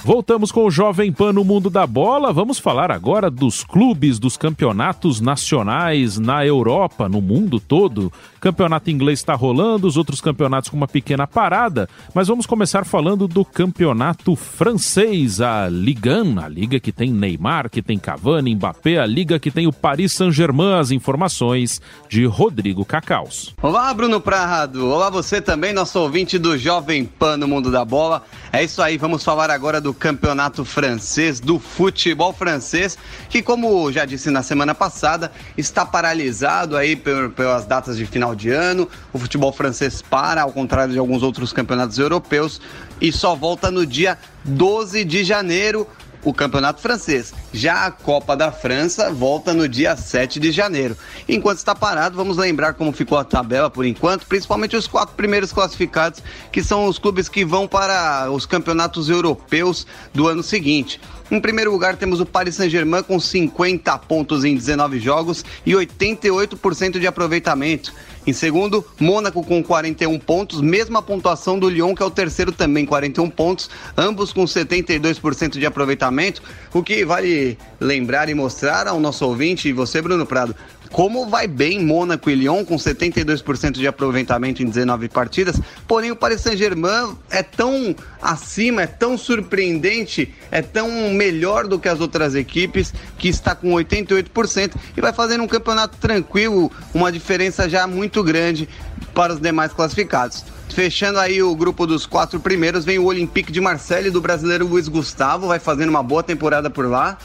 Voltamos com o Jovem Pan no Mundo da Bola. Vamos falar agora dos clubes, dos campeonatos nacionais na Europa, no mundo todo. Campeonato inglês está rolando, os outros campeonatos com uma pequena parada, mas vamos começar falando do campeonato francês, a Ligue 1, a liga que tem Neymar, que tem Cavani, Mbappé, a liga que tem o Paris Saint-Germain. As informações de Rodrigo Cacaus. Olá, Bruno Prado. Olá, você também, nosso ouvinte do Jovem Pan no Mundo da Bola. É isso aí, vamos falar agora do campeonato francês, do futebol francês, que, como já disse na semana passada, está paralisado aí pelas datas de final de ano. O futebol francês para, ao contrário de alguns outros campeonatos europeus, e só volta no dia 12 de janeiro o campeonato francês. Já a Copa da França volta no dia 7 de janeiro. Enquanto está parado, vamos lembrar como ficou a tabela por enquanto, principalmente os quatro primeiros classificados, que são os clubes que vão para os campeonatos europeus do ano seguinte. Em primeiro lugar, temos o Paris Saint-Germain com 50 pontos em 19 jogos e 88% de aproveitamento. Em segundo, Mônaco com 41 pontos, mesma pontuação do Lyon, que é o terceiro também, 41 pontos, ambos com 72% de aproveitamento. O que vale lembrar e mostrar ao nosso ouvinte e você, Bruno Prado, como vai bem Mônaco e Lyon com 72% de aproveitamento em 19 partidas, porém o Paris Saint-Germain é tão acima, é tão surpreendente, é tão melhor do que as outras equipes que está com 88% e vai fazendo um campeonato tranquilo, uma diferença já muito grande para os demais classificados. Fechando aí o grupo dos quatro primeiros, vem o Olympique de Marseille do brasileiro Luiz Gustavo, vai fazendo uma boa temporada por lá.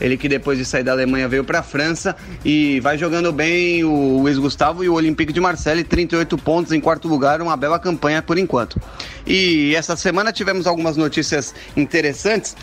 Ele que depois de sair da Alemanha veio para a França e vai jogando bem o Luiz Gustavo e o Olympique de Marseille, 38 pontos em quarto lugar, uma bela campanha por enquanto. E essa semana tivemos algumas notícias interessantes.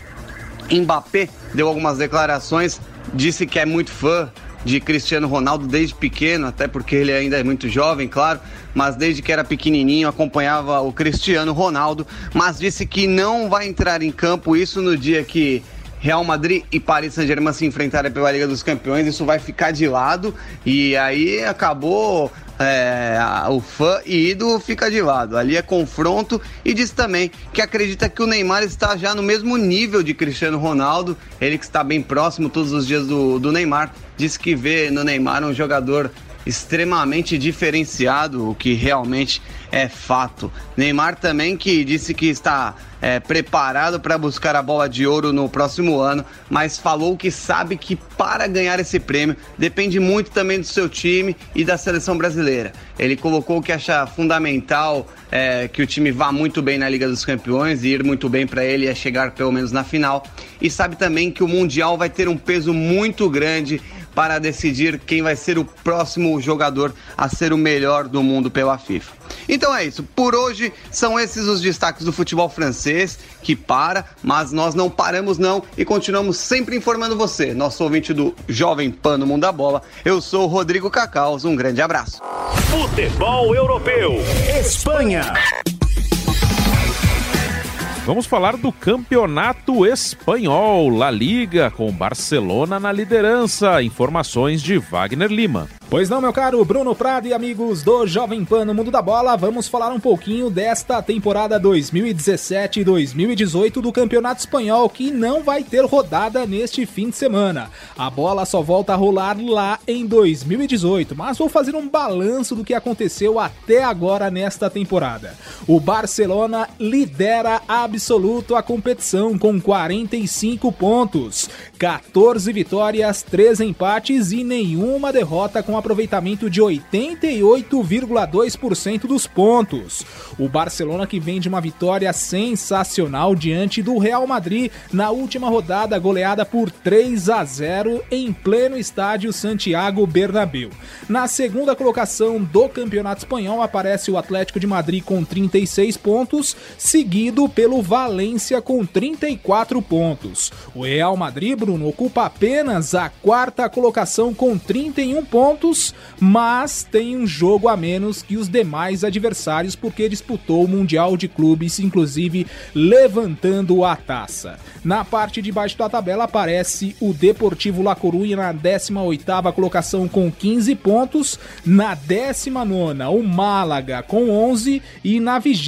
Mbappé deu algumas declarações, disse que é muito fã de Cristiano Ronaldo desde pequeno, até porque ele ainda é muito jovem, claro, mas desde que era pequenininho acompanhava o Cristiano Ronaldo, mas disse que não vai entrar em campo isso no dia que Real Madrid e Paris Saint-Germain se enfrentarem pela Liga dos Campeões, isso vai ficar de lado e aí acabou é, o fã e ídolo fica de lado. Ali é confronto e diz também que acredita que o Neymar está já no mesmo nível de Cristiano Ronaldo, ele que está bem próximo todos os dias do, do Neymar, diz que vê no Neymar um jogador extremamente diferenciado, o que realmente é fato. Neymar também que disse que está é, preparado para buscar a bola de ouro no próximo ano, mas falou que sabe que para ganhar esse prêmio depende muito também do seu time e da seleção brasileira. Ele colocou que acha fundamental é, que o time vá muito bem na Liga dos Campeões e ir muito bem para ele é chegar pelo menos na final. E sabe também que o Mundial vai ter um peso muito grande para decidir quem vai ser o próximo jogador a ser o melhor do mundo pela FIFA. Então é isso. Por hoje são esses os destaques do futebol francês que para, mas nós não paramos não e continuamos sempre informando você, nosso ouvinte do Jovem Pan no Mundo da Bola. Eu sou o Rodrigo Cacaus. Um grande abraço. Futebol Europeu. Espanha. Vamos falar do campeonato espanhol, La Liga, com Barcelona na liderança. Informações de Wagner Lima. Pois não, meu caro Bruno Prado e amigos do Jovem Pan no Mundo da Bola, vamos falar um pouquinho desta temporada 2017-2018 do Campeonato Espanhol, que não vai ter rodada neste fim de semana. A bola só volta a rolar lá em 2018, mas vou fazer um balanço do que aconteceu até agora nesta temporada. O Barcelona lidera absoluto a competição com 45 pontos, 14 vitórias, 3 empates e nenhuma derrota com aproveitamento de 88,2% dos pontos. O Barcelona que vem de uma vitória sensacional diante do Real Madrid na última rodada, goleada por 3 a 0 em pleno estádio Santiago Bernabéu. Na segunda colocação do Campeonato Espanhol aparece o Atlético de Madrid com 36 pontos, seguido pelo Valência com 34 pontos. O Real Madrid, Bruno, ocupa apenas a quarta colocação com 31 pontos pontos, mas tem um jogo a menos que os demais adversários porque disputou o Mundial de Clubes, inclusive levantando a taça. Na parte de baixo da tabela aparece o Deportivo La Coruña na 18ª colocação com 15 pontos, na 19ª o Málaga com 11 e na 20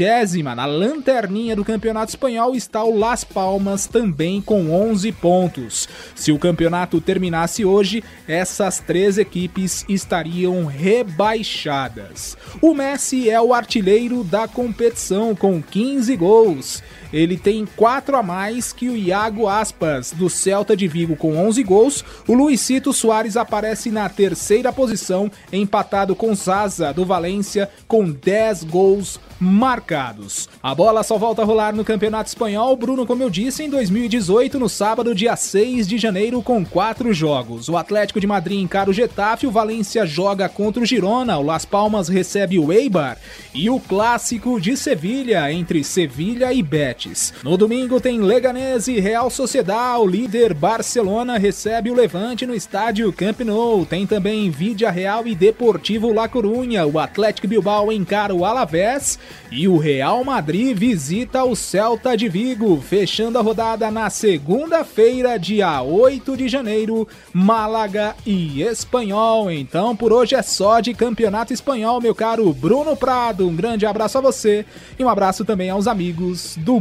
na lanterninha do Campeonato Espanhol está o Las Palmas também com 11 pontos. Se o campeonato terminasse hoje, essas três equipes estariam rebaixadas. O Messi é o artilheiro da competição com 15 gols ele tem 4 a mais que o Iago Aspas, do Celta de Vigo, com 11 gols. O Luizito Soares aparece na terceira posição, empatado com Zaza, do Valência, com 10 gols marcados. A bola só volta a rolar no Campeonato Espanhol, Bruno, como eu disse, em 2018, no sábado, dia 6 de janeiro, com quatro jogos. O Atlético de Madrid encara o Getafe, o Valência joga contra o Girona, o Las Palmas recebe o Eibar e o clássico de Sevilha entre Sevilha e No domingo tem Leganés e Real Sociedad, o líder Barcelona recebe o Levante no estádio Camp Nou. Tem também Vídea Real e Deportivo La Coruña, o Atlético Bilbao encara o Alavés e o Real Madrid visita o Celta de Vigo, fechando a rodada na segunda-feira, dia 8 de janeiro, Málaga e Espanhol. Então por hoje é só de campeonato espanhol, meu caro Bruno Prado. Um grande abraço a você e um abraço também aos amigos do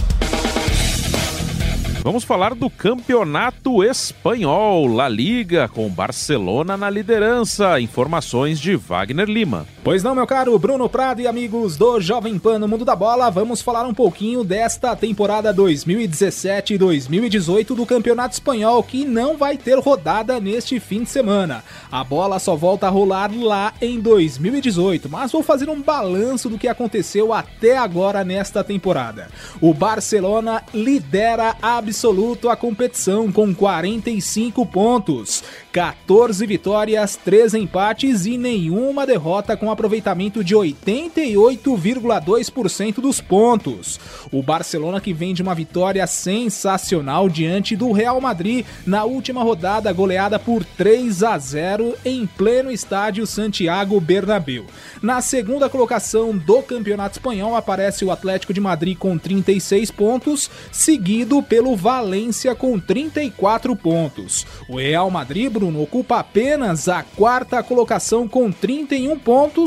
Vamos falar do campeonato espanhol, La Liga, com Barcelona na liderança. Informações de Wagner Lima. Pois não, meu caro Bruno Prado e amigos do Jovem Pan no Mundo da Bola, vamos falar um pouquinho desta temporada 2017 2018 do Campeonato Espanhol, que não vai ter rodada neste fim de semana. A bola só volta a rolar lá em 2018, mas vou fazer um balanço do que aconteceu até agora nesta temporada. O Barcelona lidera absoluto a competição com 45 pontos, 14 vitórias, 3 empates e nenhuma derrota com aproveitamento de 88,2% dos pontos. O Barcelona que vem de uma vitória sensacional diante do Real Madrid na última rodada, goleada por 3 a 0 em pleno estádio Santiago Bernabéu. Na segunda colocação do Campeonato Espanhol aparece o Atlético de Madrid com 36 pontos, seguido pelo Valência com 34 pontos. O Real Madrid, Bruno, ocupa apenas a quarta colocação com 31 pontos,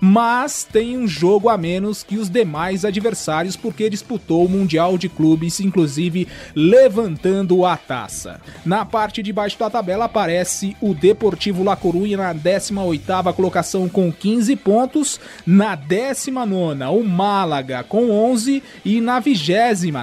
mas tem um jogo a menos que os demais adversários porque disputou o Mundial de Clubes, inclusive levantando a taça. Na parte de baixo da tabela aparece o Deportivo La Coruña na 18ª colocação com 15 pontos, na 19ª o Málaga com 11 e na 20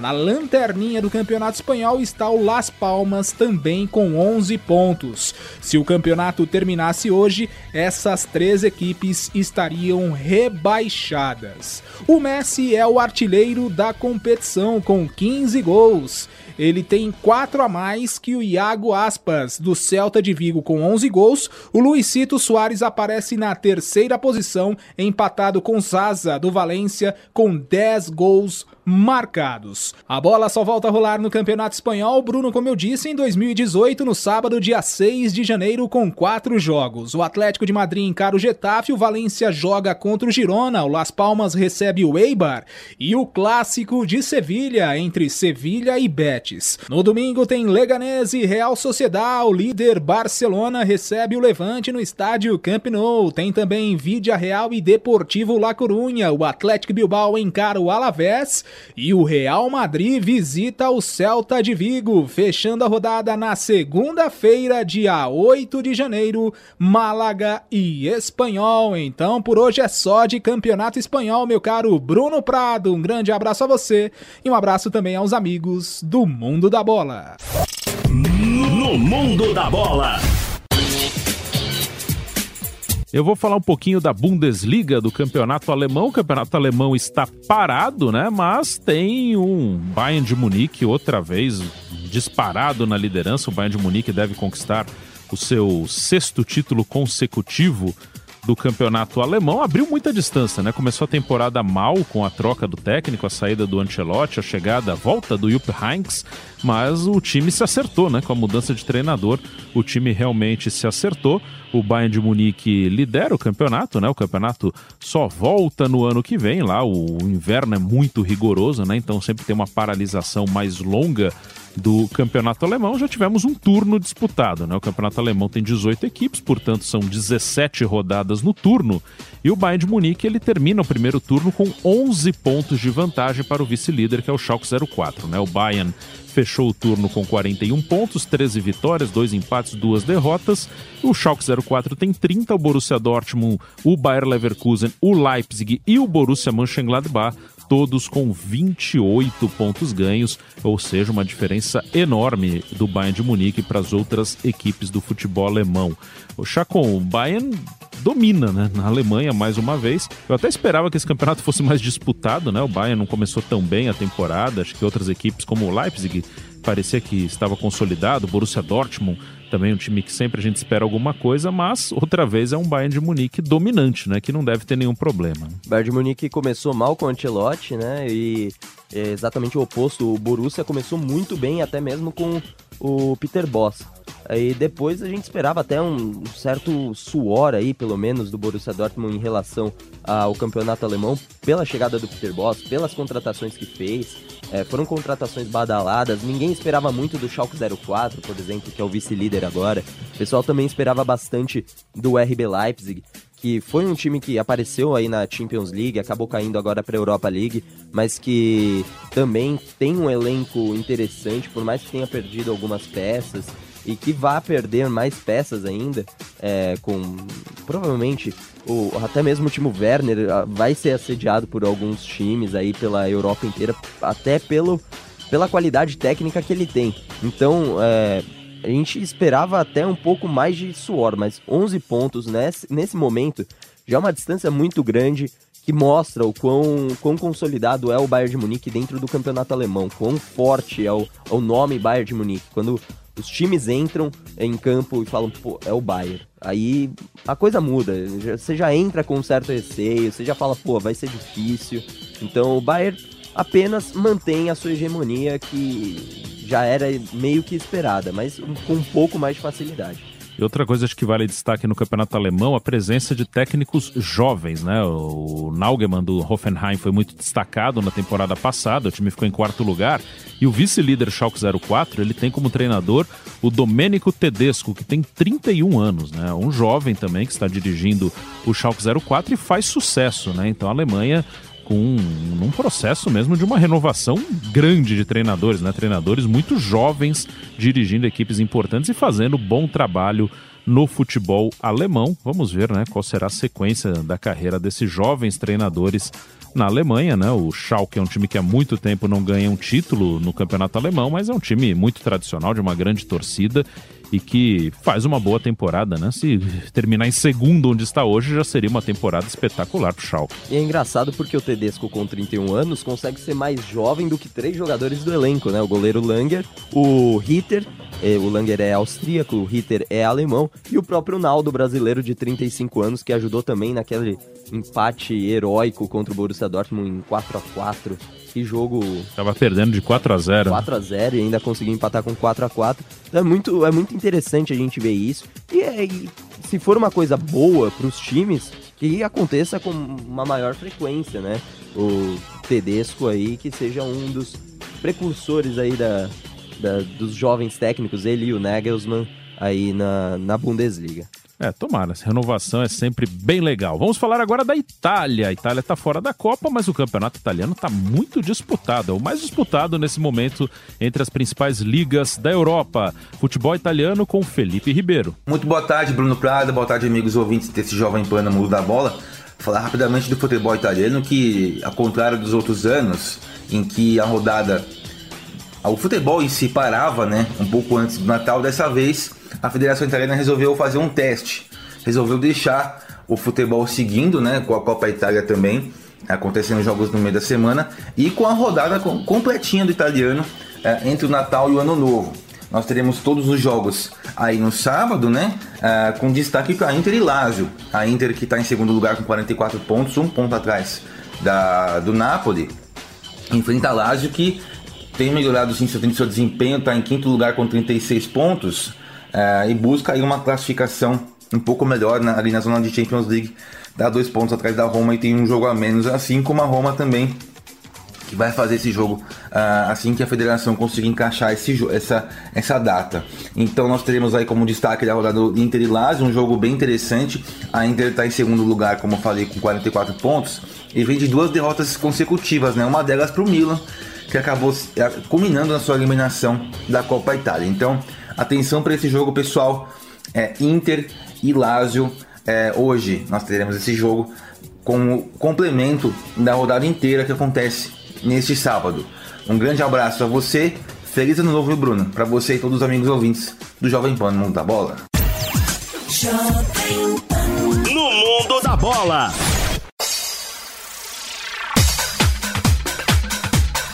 na lanterninha do Campeonato Espanhol está o Las Palmas também com 11 pontos. Se o campeonato terminasse hoje, essas três equipes estariam rebaixadas. O Messi é o artilheiro da competição com 15 gols. Ele tem 4 a mais que o Iago Aspas, do Celta de Vigo, com 11 gols. O Luizito Soares aparece na terceira posição, empatado com Zaza, do Valência, com 10 gols marcados. A bola só volta a rolar no Campeonato Espanhol, Bruno, como eu disse, em 2018, no sábado, dia 6 de janeiro, com quatro jogos. O Atlético de Madrid encara o Getafe, o Valência joga contra o Girona, o Las Palmas recebe o Eibar e o clássico de Sevilha, entre Sevilha e Betis. No domingo tem Leganés e Real Sociedad, o líder Barcelona recebe o Levante no estádio Camp Nou. Tem também Vídea Real e Deportivo La Coruña, o Atlético Bilbao encara o Alavés e o Real Madrid visita o Celta de Vigo, fechando a rodada na segunda-feira, dia 8 de janeiro, Málaga e Espanhol. Então, por hoje é só de campeonato espanhol, meu caro Bruno Prado. Um grande abraço a você e um abraço também aos amigos do Mundo da Bola. No Mundo da Bola. Eu vou falar um pouquinho da Bundesliga, do campeonato alemão. O campeonato alemão está parado, né? Mas tem um Bayern de Munique outra vez disparado na liderança. O Bayern de Munique deve conquistar o seu sexto título consecutivo do campeonato alemão abriu muita distância, né? Começou a temporada mal com a troca do técnico, a saída do Ancelotti, a chegada, a volta do Jupp Heynckes, mas o time se acertou, né? Com a mudança de treinador, o time realmente se acertou. O Bayern de Munique lidera o campeonato, né? O campeonato só volta no ano que vem, lá o inverno é muito rigoroso, né? Então sempre tem uma paralisação mais longa do campeonato alemão, já tivemos um turno disputado. Né? O campeonato alemão tem 18 equipes, portanto são 17 rodadas no turno. E o Bayern de Munique ele termina o primeiro turno com 11 pontos de vantagem para o vice-líder, que é o Schalke 04. Né? O Bayern fechou o turno com 41 pontos, 13 vitórias, 2 empates, 2 derrotas. O Schalke 04 tem 30, o Borussia Dortmund, o Bayer Leverkusen, o Leipzig e o Borussia Mönchengladbach todos com 28 pontos ganhos, ou seja, uma diferença enorme do Bayern de Munique para as outras equipes do futebol alemão. O Chacon, o Bayern domina, né, na Alemanha mais uma vez. Eu até esperava que esse campeonato fosse mais disputado, né? O Bayern não começou tão bem a temporada, acho que outras equipes como o Leipzig parecia que estava consolidado, Borussia Dortmund também um time que sempre a gente espera alguma coisa, mas outra vez é um Bayern de Munique dominante, né, que não deve ter nenhum problema. O Bayern de Munique começou mal com o Ancelotti, né, e é exatamente o oposto, o Borussia começou muito bem, até mesmo com o Peter Boss. Aí depois a gente esperava até um certo suor aí, pelo menos, do Borussia Dortmund em relação ao campeonato alemão, pela chegada do Peter Boss, pelas contratações que fez. É, foram contratações badaladas, ninguém esperava muito do Schalke 04, por exemplo, que é o vice-líder agora. O pessoal também esperava bastante do RB Leipzig, que foi um time que apareceu aí na Champions League, acabou caindo agora para a Europa League, mas que também tem um elenco interessante, por mais que tenha perdido algumas peças e que vá perder mais peças ainda, é, com provavelmente o, até mesmo o Timo Werner ah, vai ser assediado por alguns times aí pela Europa inteira, até pelo, pela qualidade técnica que ele tem. Então, é, a gente esperava até um pouco mais de suor, mas 11 pontos nesse, nesse momento já é uma distância muito grande que mostra o quão, quão consolidado é o Bayern de Munique dentro do campeonato alemão, quão forte é o, é o nome Bayern de Munique. Quando os times entram em campo e falam, pô, é o Bayern. Aí a coisa muda. Você já entra com um certo receio, você já fala, pô, vai ser difícil. Então o Bayern apenas mantém a sua hegemonia que já era meio que esperada, mas com um pouco mais de facilidade. E outra coisa acho que vale destaque no campeonato alemão, a presença de técnicos jovens, né? O Naugemann do Hoffenheim foi muito destacado na temporada passada, o time ficou em quarto lugar, e o vice-líder Schalke 04, ele tem como treinador o Domenico Tedesco, que tem 31 anos, né? Um jovem também que está dirigindo o Schalke 04 e faz sucesso, né? Então a Alemanha com um, um processo mesmo de uma renovação grande de treinadores, né? Treinadores muito jovens dirigindo equipes importantes e fazendo bom trabalho no futebol alemão. Vamos ver, né, qual será a sequência da carreira desses jovens treinadores na Alemanha, né? O Schalke é um time que há muito tempo não ganha um título no campeonato alemão, mas é um time muito tradicional, de uma grande torcida e que faz uma boa temporada, né? Se terminar em segundo onde está hoje, já seria uma temporada espetacular pro Schalke. E é engraçado porque o Tedesco com 31 anos consegue ser mais jovem do que três jogadores do elenco, né? O goleiro Langer, o Ritter, eh, o Langer é austríaco, o Ritter é alemão e o próprio Naldo, brasileiro de 35 anos, que ajudou também naquele empate heróico contra o Borussia Dortmund em 4 a 4 que jogo. Tava perdendo de 4 a 0 4 a 0 e ainda conseguiu empatar com 4 a 4 Então é muito, é muito interessante a gente ver isso. E, é, e se for uma coisa boa para os times, que aconteça com uma maior frequência, né? O Tedesco aí, que seja um dos precursores aí da, da dos jovens técnicos, ele e o Nagelsmann aí na, na Bundesliga. É, tomara. Essa renovação é sempre bem legal. Vamos falar agora da Itália. A Itália está fora da Copa, mas o campeonato italiano está muito disputado. É o mais disputado nesse momento entre as principais ligas da Europa. Futebol italiano com Felipe Ribeiro. Muito boa tarde, Bruno Prada. Boa tarde, amigos ouvintes desse jovem plano mundo da bola. Falar rapidamente do futebol italiano que, ao contrário dos outros anos, em que a rodada o futebol em si parava, né, um pouco antes do Natal, dessa vez a Federação Italiana resolveu fazer um teste. Resolveu deixar o futebol seguindo, né, com a Copa Itália também, acontecendo jogos no meio da semana, e com a rodada completinha do italiano é, entre o Natal e o Ano Novo. nós teremos todos os jogos aí no sábado, né? Uh, com destaque para Inter e Lazio. A Inter que está em segundo lugar com 44 pontos, um ponto atrás da, do Napoli. Enfrenta a Lazio que tem melhorado sim seu, seu desempenho, está em quinto lugar com 36 pontos uh, e busca aí uma classificação um pouco melhor na, ali na zona de Champions League. Dá dois pontos atrás da Roma e tem um jogo a menos, assim como a Roma também que vai fazer esse jogo uh, assim que a federação conseguir encaixar esse, essa, essa data. Então nós teremos aí como destaque a rodada do Inter e Lazio, um jogo bem interessante. A Inter está em segundo lugar, como eu falei, com 44 pontos e vem de duas derrotas consecutivas, né? Uma delas para o Milan, que acabou eh, culminando na sua eliminação da Copa Itália. Então, atenção para esse jogo, pessoal. É Inter e Lazio. É, hoje nós teremos esse jogo como complemento da rodada inteira que acontece neste sábado. Um grande abraço a você, feliz ano novo, Bruno? Para você e todos os amigos ouvintes do Jovem Pan no Mundo da Bola. No Mundo da Bola.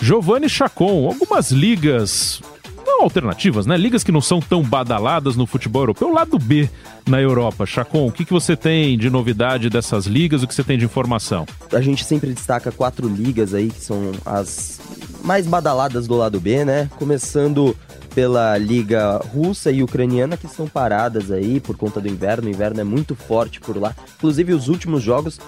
Giovanni Chacon, algumas ligas não alternativas, né? Ligas que não são tão badaladas no futebol europeu, lado B na Europa. Chacon, o que, que você tem de novidade dessas ligas? O que você tem de informação? A gente sempre destaca quatro ligas aí que são as mais badaladas do lado B, né? Começando pela liga russa e ucraniana que estão paradas aí por conta do inverno. O inverno é muito forte por lá. Inclusive os últimos jogos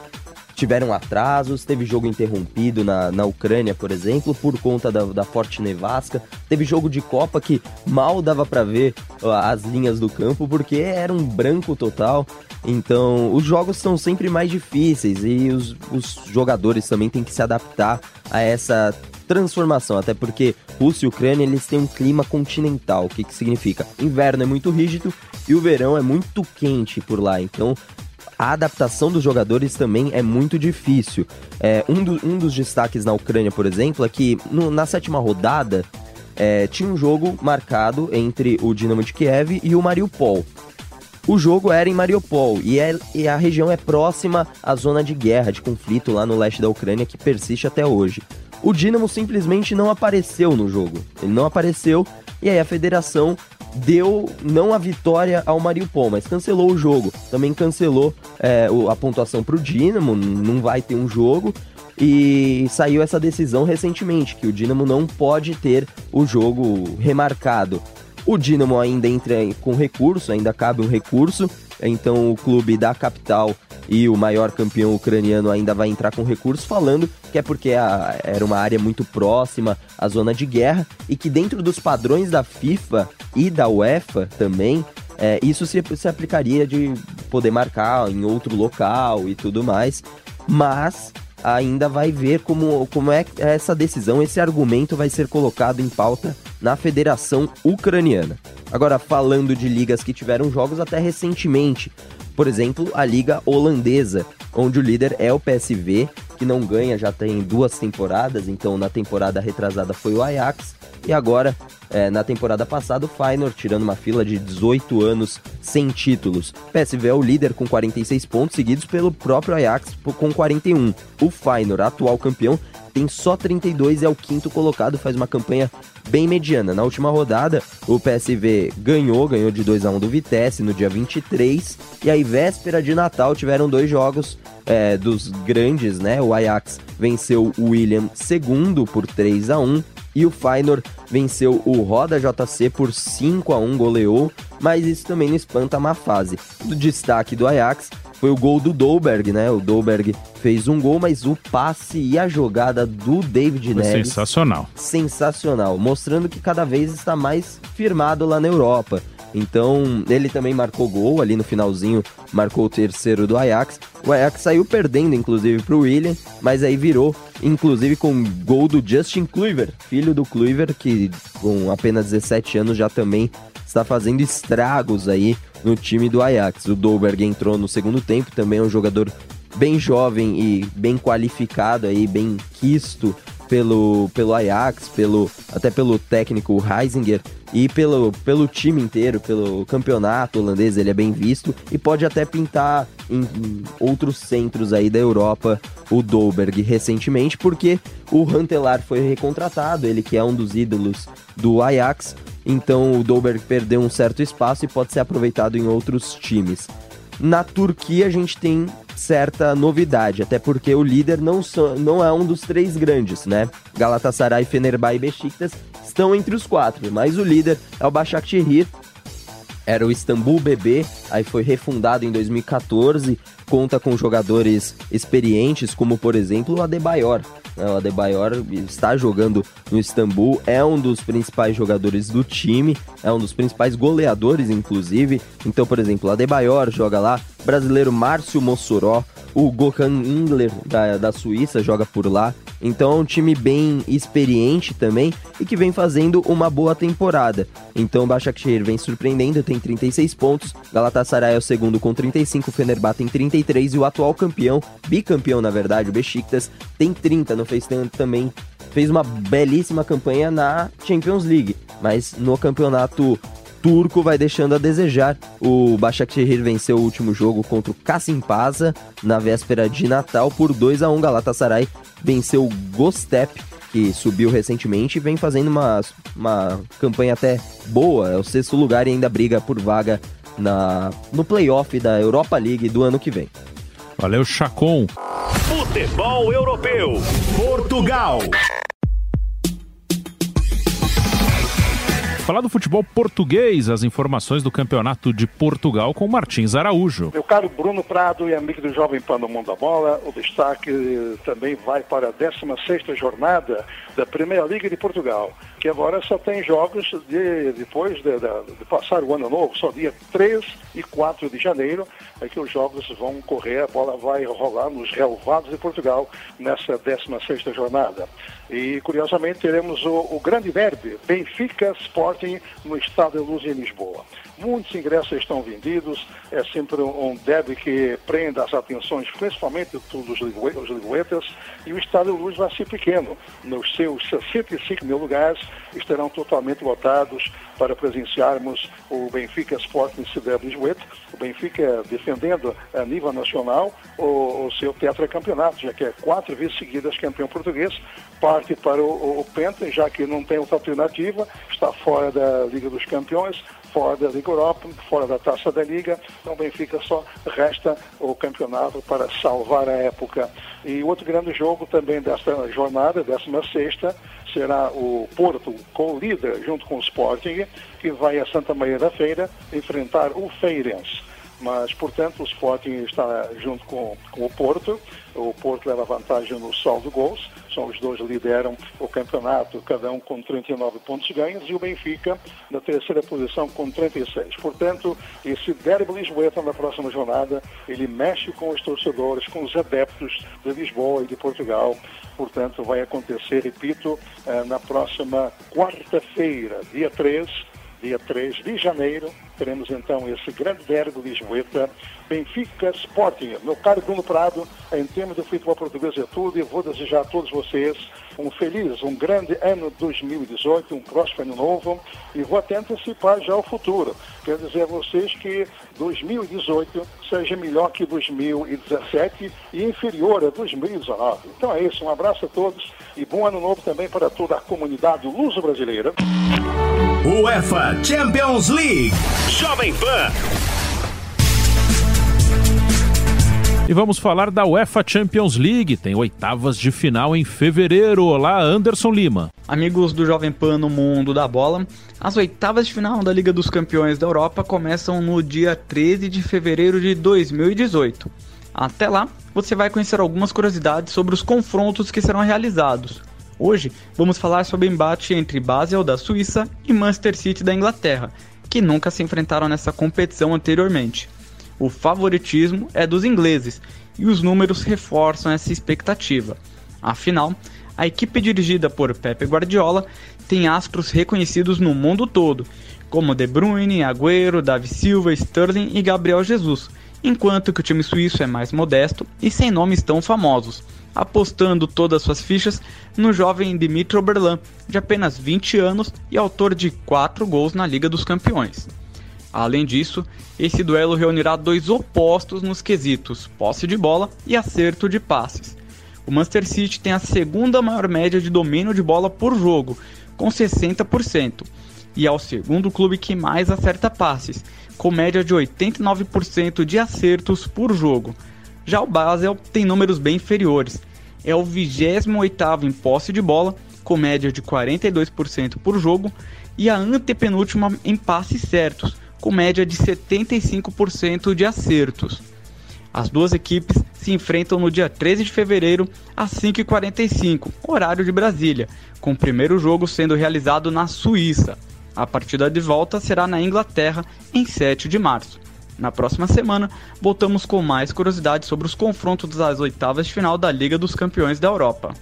tiveram atrasos, teve jogo interrompido na, na Ucrânia, por exemplo, por conta da, da forte nevasca. Teve jogo de Copa que mal dava para ver as linhas do campo porque era um branco total. Então, os jogos são sempre mais difíceis e os, os jogadores também têm que se adaptar a essa transformação, até porque Rússia e Ucrânia eles têm um clima continental. O que, que significa? Inverno é muito rígido e o verão é muito quente por lá. Então a adaptação dos jogadores também é muito difícil. É, um, do, um dos destaques na Ucrânia, por exemplo, é que no, na sétima rodada é, tinha um jogo marcado entre o Dinamo de Kiev e o Mariupol. O jogo era em Mariupol e, é, e, a região é próxima à zona de guerra, de conflito lá no leste da Ucrânia que persiste até hoje. O Dinamo simplesmente não apareceu no jogo. Ele não apareceu e aí a federação deu não a vitória ao Mariupol, mas cancelou o jogo. Também cancelou é, a pontuação para o Dinamo, não vai ter um jogo. E saiu essa decisão recentemente, que o Dinamo não pode ter o jogo remarcado. O Dinamo ainda entra com recurso, ainda cabe um recurso, então o clube da capital e o maior campeão ucraniano ainda vai entrar com recurso falando que é porque a, era uma área muito próxima à zona de guerra e que dentro dos padrões da FIFA e da UEFA também, é, isso se, se aplicaria de poder marcar em outro local e tudo mais, mas ainda vai ver como, como é essa decisão, esse argumento vai ser colocado em pauta na Federação Ucraniana. Agora, falando de ligas que tiveram jogos até recentemente, por exemplo, a Liga Holandesa, onde o líder é o PSV, que não ganha já tem duas temporadas, então na temporada retrasada foi o Ajax, e agora, é, na temporada passada, o Feyenoord tirando uma fila de 18 anos sem títulos. PSV é o líder com 46 pontos, seguidos pelo próprio Ajax com 41. O Feyenoord, atual campeão, tem só 32 e é o quinto colocado, faz uma campanha bem mediana. Na última rodada, o PSV ganhou, ganhou de 2 a 1 do Vitesse no dia 23, e aí véspera de Natal tiveram dois jogos é, dos grandes, né? O Ajax venceu o William segundo por 3 a 1 e o Feyenoord venceu o Roda JC por 5 a 1 goleou, mas isso também não espanta a má fase. O destaque do Ajax foi o gol do Dolberg, né? O Dolberg fez um gol, mas o passe e a jogada do David foi Neres... Sensacional. Sensacional, mostrando que cada vez está mais firmado lá na Europa. Então, ele também marcou gol ali no finalzinho, marcou o terceiro do Ajax. O Ajax saiu perdendo, inclusive, para o William, mas aí virou, inclusive, com gol do Justin Kluivert, filho do Kluivert, que com apenas 17 anos já também está fazendo estragos aí no time do Ajax. O Dolberg entrou no segundo tempo, também é um jogador bem jovem e bem qualificado aí, bem quisto pelo, pelo Ajax, pelo, até pelo técnico Heisinger e pelo, pelo time inteiro, pelo campeonato holandês, ele é bem visto e pode até pintar em, em outros centros aí da Europa o Dolberg recentemente, porque o Huntelaar foi recontratado, ele que é um dos ídolos do Ajax, então o Dolberg perdeu um certo espaço e pode ser aproveitado em outros times. Na Turquia a gente tem certa novidade, até porque o líder não, so, não é um dos três grandes, né? Galatasaray, Fenerbahçe e Besiktas estão entre os quatro, mas o líder é o Başakşehir, era o Istambul BB, aí foi refundado em 2014, conta com jogadores experientes, como por exemplo o Adebayor. O Adebayor está jogando no Istambul, é um dos principais jogadores do time, é um dos principais goleadores, inclusive. Então, por exemplo, o Adebayor joga lá, brasileiro Márcio Mossoró, o Gökhan Ingler da, da Suíça joga por lá. Então é um time bem experiente também e que vem fazendo uma boa temporada. Então o Başakşehir vem surpreendendo, tem 36 pontos, Galatasaray é o segundo com 35, o Fenerbahçe tem 33 e o atual campeão, bicampeão na verdade, o Besiktas, tem 30, fez também fez uma belíssima campanha na Champions League, mas no campeonato turco vai deixando a desejar. O Başakşehir venceu o último jogo contra o Kasimpasa na véspera de Natal por 2 a 1 Galatasaray venceu o Gostep que subiu recentemente e vem fazendo uma, uma campanha até boa, é o sexto lugar e ainda briga por vaga na, no playoff da Europa League do ano que vem. Valeu, Chacon. Futebol Europeu. Portugal. Falar do futebol português, as informações do Campeonato de Portugal com Martins Araújo. Meu caro Bruno Prado e amigo do Jovem Pan no Mundo da Bola, o destaque também vai para a 16ª jornada da Primeira Liga de Portugal, que agora só tem jogos de, depois de, de, de passar o ano novo, só dia 3 e 4 de janeiro, é que os jogos vão correr, a bola vai rolar nos relevados de Portugal nessa 16ª jornada. E, curiosamente, teremos o, o grande derby, Benfica Sporting, no Estádio Luz em Lisboa. Muitos ingressos estão vendidos, é sempre um derby que prende as atenções, principalmente dos Ligoetas, e o Estádio Luz vai ser pequeno. Nos seus 65 mil lugares estarão totalmente lotados para presenciarmos o Benfica Sporting Lisboeta. O Benfica defendendo a nível nacional o, o seu tetracampeonato, já que é quatro vezes seguidas campeão português, parte para o, o Penta, já que não tem outra alternativa, está fora da Liga dos Campeões, fora da Liga Europa, fora da Taça da Liga, então o Benfica só resta o campeonato para salvar a época. E outro grande jogo também desta jornada, 16 será o Porto com o líder junto com o Sporting, que vai a Santa Maria da Feira enfrentar o Feirense. Mas, portanto, o Sporting está junto com, com o Porto. O Porto leva vantagem no saldo de gols. São os dois lideram o campeonato, cada um com 39 pontos ganhos, e o Benfica na terceira posição com 36. Portanto, esse derby lisboeta na próxima jornada, ele mexe com os torcedores, com os adeptos de Lisboa e de Portugal. Portanto, vai acontecer, repito, eh, na próxima quarta-feira, dia 3, dia 3 de janeiro, teremos então esse grande derby Lisboeta, Benfica Sporting. Meu caro Bruno Prado, em termos do futebol português é tudo e vou desejar a todos vocês um feliz, um grande ano 2018, um próximo ano novo e vou até antecipar já o futuro. Quero dizer a vocês que 2018 seja melhor que 2017 e inferior a 2019. Então é isso, um abraço a todos e bom ano novo também para toda a comunidade luso-brasileira. UEFA Champions League. Jovem Pan. E vamos falar da UEFA Champions League. Tem oitavas de final em fevereiro. Olá, Anderson Lima. Amigos do Jovem Pan no Mundo da Bola, as oitavas de final da Liga dos Campeões da Europa começam no dia 13 de fevereiro de 2018. Até lá, você vai conhecer algumas curiosidades sobre os confrontos que serão realizados. Hoje vamos falar sobre o embate entre Basel da Suíça e Manchester City da Inglaterra, que nunca se enfrentaram nessa competição anteriormente. O favoritismo é dos ingleses e os números reforçam essa expectativa. Afinal, a equipe dirigida por Pepe Guardiola tem astros reconhecidos no mundo todo, como De Bruyne, Agüero, Davi Silva, Sterling e Gabriel Jesus, enquanto que o time suíço é mais modesto e sem nomes tão famosos apostando todas suas fichas no jovem Dimitri Oberlan, de apenas 20 anos e autor de 4 gols na Liga dos Campeões. Além disso, esse duelo reunirá dois opostos nos quesitos posse de bola e acerto de passes. O Manchester City tem a segunda maior média de domínio de bola por jogo, com 60%, e é o segundo clube que mais acerta passes, com média de 89% de acertos por jogo. Já o Basel tem números bem inferiores. É o 28º em posse de bola, com média de 42% por jogo, e a antepenúltima em passes certos, com média de 75% de acertos. As duas equipes se enfrentam no dia 13 de fevereiro, às 5h45, horário de Brasília, com o primeiro jogo sendo realizado na Suíça. A partida de volta será na Inglaterra, em 7 de março. Na próxima semana, voltamos com mais curiosidades sobre os confrontos das oitavas de final da Liga dos Campeões da Europa.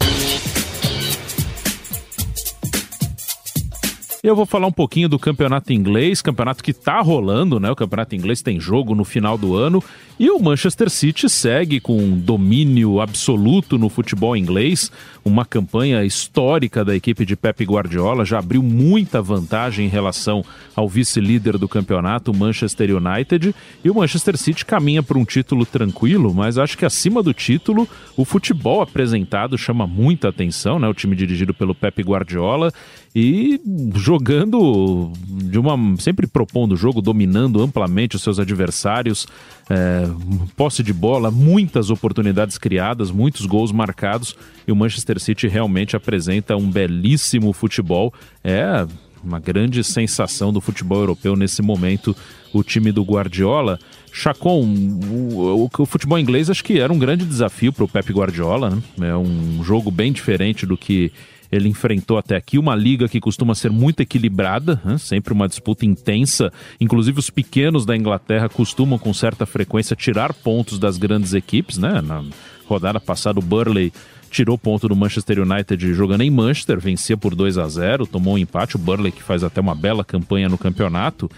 Eu vou falar um pouquinho do campeonato inglês, campeonato que está rolando, né? O campeonato inglês tem jogo no final do ano e o Manchester City segue com um domínio absoluto no futebol inglês, uma campanha histórica da equipe de Pep Guardiola, já abriu muita vantagem em relação ao vice-líder do campeonato, Manchester United, e o Manchester City caminha para um título tranquilo, mas acho que acima do título, o futebol apresentado chama muita atenção, né? O time dirigido pelo Pep Guardiola e jogando de uma sempre propondo o jogo, dominando amplamente os seus adversários, é, posse de bola, muitas oportunidades criadas, muitos gols marcados e o Manchester City realmente apresenta um belíssimo futebol. É uma grande sensação do futebol europeu nesse momento, o time do Guardiola. Chacon, o, o, o, futebol inglês acho que era um grande desafio para o Pep Guardiola, né? É um jogo bem diferente do que ele enfrentou até aqui. Uma liga que costuma ser muito equilibrada, né? sempre uma disputa intensa. Inclusive, os pequenos da Inglaterra costumam, com certa frequência, tirar pontos das grandes equipes. Né? Na rodada passada, o Burley tirou ponto do Manchester United jogando em Manchester, vencia por 2 a 0 tomou um empate. O Burley, que faz até uma bela campanha no campeonato.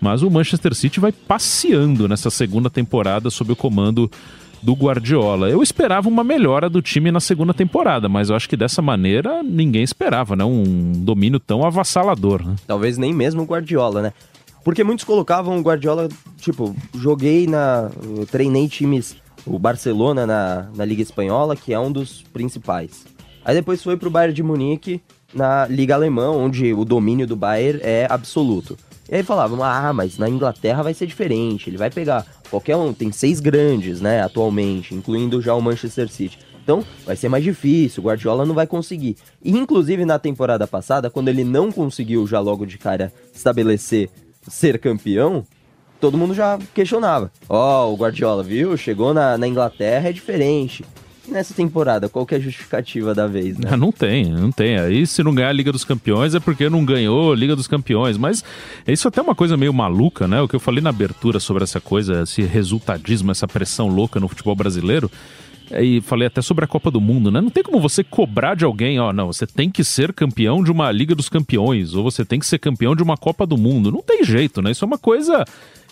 Mas o Manchester City vai passeando nessa segunda temporada sob o comando do Guardiola. Eu esperava uma melhora do time na segunda temporada, mas eu acho que dessa maneira ninguém esperava, né? Um domínio tão avassalador. Né? Talvez nem mesmo o Guardiola, né? Porque muitos colocavam o Guardiola, tipo, joguei na. treinei times, o Barcelona na, na Liga Espanhola, que é um dos principais. Aí depois foi pro Bayern de Munique na Liga Alemã, onde o domínio do Bayern é absoluto. E aí falavam, ah, mas na Inglaterra vai ser diferente, ele vai pegar qualquer um, tem seis grandes, né, atualmente, incluindo já o Manchester City. Então, vai ser mais difícil, o Guardiola não vai conseguir. E, inclusive, na temporada passada, quando ele não conseguiu já logo de cara estabelecer ser campeão, todo mundo já questionava. Ó, oh, o Guardiola, viu? Chegou na, na Inglaterra, é diferente nessa temporada? Qual que é a justificativa da vez, né? Não tem, não tem. Aí se não ganhar a Liga dos Campeões é porque não ganhou a Liga dos Campeões. Mas isso até é uma coisa meio maluca, né? O que eu falei na abertura sobre essa coisa, esse resultadismo, essa pressão louca no futebol brasileiro. E falei até sobre a Copa do Mundo, né? Não tem como você cobrar de alguém, ó, não, você tem que ser campeão de uma Liga dos Campeões, ou você tem que ser campeão de uma Copa do Mundo. Não tem jeito, né? Isso é uma coisa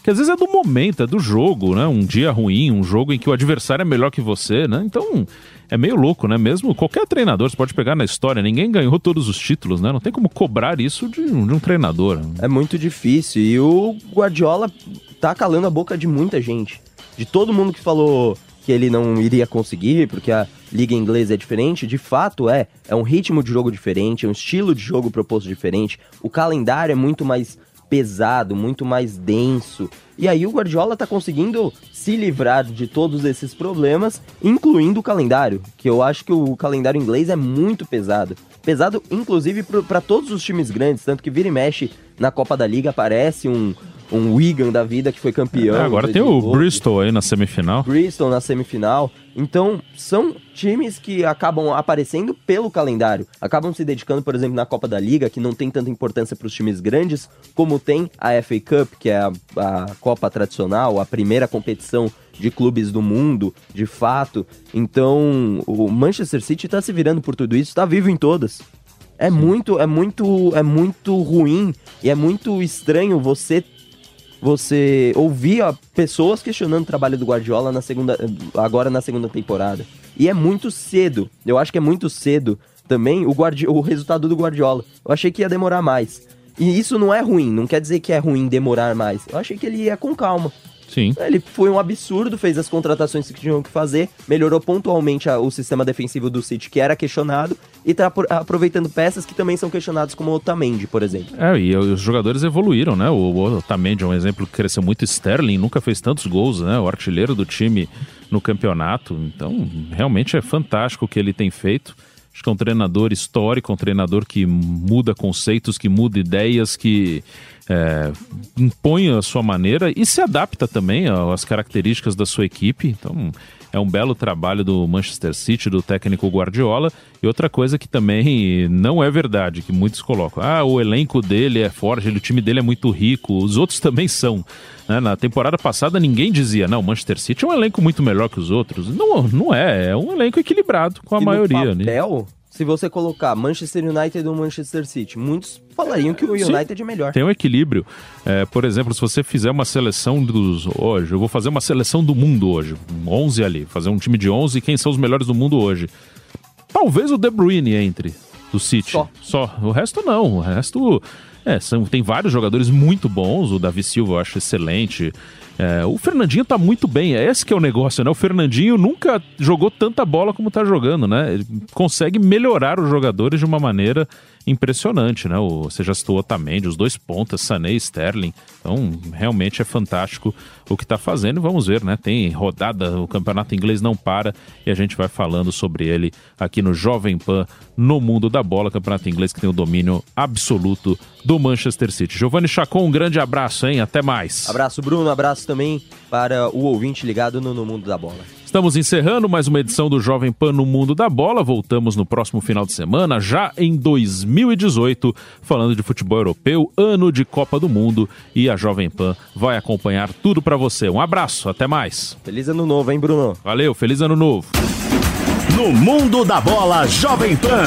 que às vezes é do momento, é do jogo, né? Um dia ruim, um jogo em que o adversário é melhor que você, né? Então é meio louco, né? Mesmo qualquer treinador, você pode pegar na história, ninguém ganhou todos os títulos, né? Não tem como cobrar isso de, de um treinador. É muito difícil. E o Guardiola tá calando a boca de muita gente. De todo mundo que falou que ele não iria conseguir, porque a liga inglesa é diferente, de fato é. É um ritmo de jogo diferente, é um estilo de jogo proposto diferente. O calendário é muito mais pesado, muito mais denso. E aí o Guardiola tá conseguindo se livrar de todos esses problemas, incluindo o calendário, que eu acho que o calendário inglês é muito pesado. Pesado, inclusive, para todos os times grandes, tanto que vira e mexe na Copa da Liga aparece um, um Wigan da vida que foi campeão. É, agora tem o Bristol aí na semifinal. Bristol na semifinal. Então, são times que acabam aparecendo pelo calendário. Acabam se dedicando, por exemplo, na Copa da Liga, que não tem tanta importância para os times grandes, como tem a FA Cup, que é a, a Copa tradicional, a primeira competição de clubes do mundo, de fato. Então, o Manchester City está se virando por tudo isso, está vivo em todas. É muito, é muito, é muito ruim e é muito estranho você você ouvia pessoas questionando o trabalho do Guardiola na segunda, agora na segunda temporada. E é muito cedo. Eu acho que é muito cedo também o, Guardi o resultado do Guardiola. Eu achei que ia demorar mais. E isso não é ruim, não quer dizer que é ruim demorar mais. Eu achei que ele ia com calma. Sim. Ele foi um absurdo, fez as contratações que tinham que fazer, melhorou pontualmente a, o sistema defensivo do City, que era questionado, e tá aproveitando peças que também são questionadas, como o Otamendi, por exemplo. É, e os jogadores evoluíram, né? O, o Otamendi é um exemplo que cresceu muito. Sterling nunca fez tantos gols, né? O artilheiro do time no campeonato. Então, realmente é fantástico o que ele tem feito. Acho que é um treinador histórico, um treinador que muda conceitos, que muda ideias, que é, impõe a sua maneira e se adapta também às características da sua equipe. Então, é um belo trabalho do Manchester City, do técnico Guardiola. E outra coisa que também não é verdade, que muitos colocam: ah, o elenco dele é forte, o time dele é muito rico, os outros também são. Né? Na temporada passada ninguém dizia, não, o Manchester City é um elenco muito melhor que os outros. Não, não é, é um elenco equilibrado com a e maioria. No papel, né? Se você colocar Manchester United ou Manchester City, muitos falariam que o United Sim, é melhor. Tem um equilíbrio. É, por exemplo, se você fizer uma seleção dos hoje, eu vou fazer uma seleção do mundo hoje, 11 ali, fazer um time de 11, quem são os melhores do mundo hoje? Talvez o De Bruyne entre do City. Só. Só. O resto não. O resto é, são, tem vários jogadores muito bons. O Davi Silva eu acho excelente. É, o Fernandinho tá muito bem, é esse que é o negócio, né? O Fernandinho nunca jogou tanta bola como tá jogando, né? Ele consegue melhorar os jogadores de uma maneira impressionante, né? Você já citou Otamendi, os dois pontas, Sané e Sterling. Então, realmente é fantástico o que está fazendo. Vamos ver, né? Tem rodada, o campeonato inglês não para e a gente vai falando sobre ele aqui no Jovem Pan, no mundo da bola. Campeonato inglês que tem o domínio absoluto do Manchester City. Giovanni Chacon, um grande abraço, hein? Até mais. Abraço, Bruno. Abraço também para o ouvinte ligado no, no mundo da bola. Estamos encerrando mais uma edição do Jovem Pan no Mundo da Bola. Voltamos no próximo final de semana, já em 2018, falando de futebol europeu, ano de Copa do Mundo. E a Jovem Pan vai acompanhar tudo para você. Um abraço, até mais. Feliz ano novo, hein, Bruno? Valeu, feliz ano novo. No Mundo da Bola, Jovem Pan.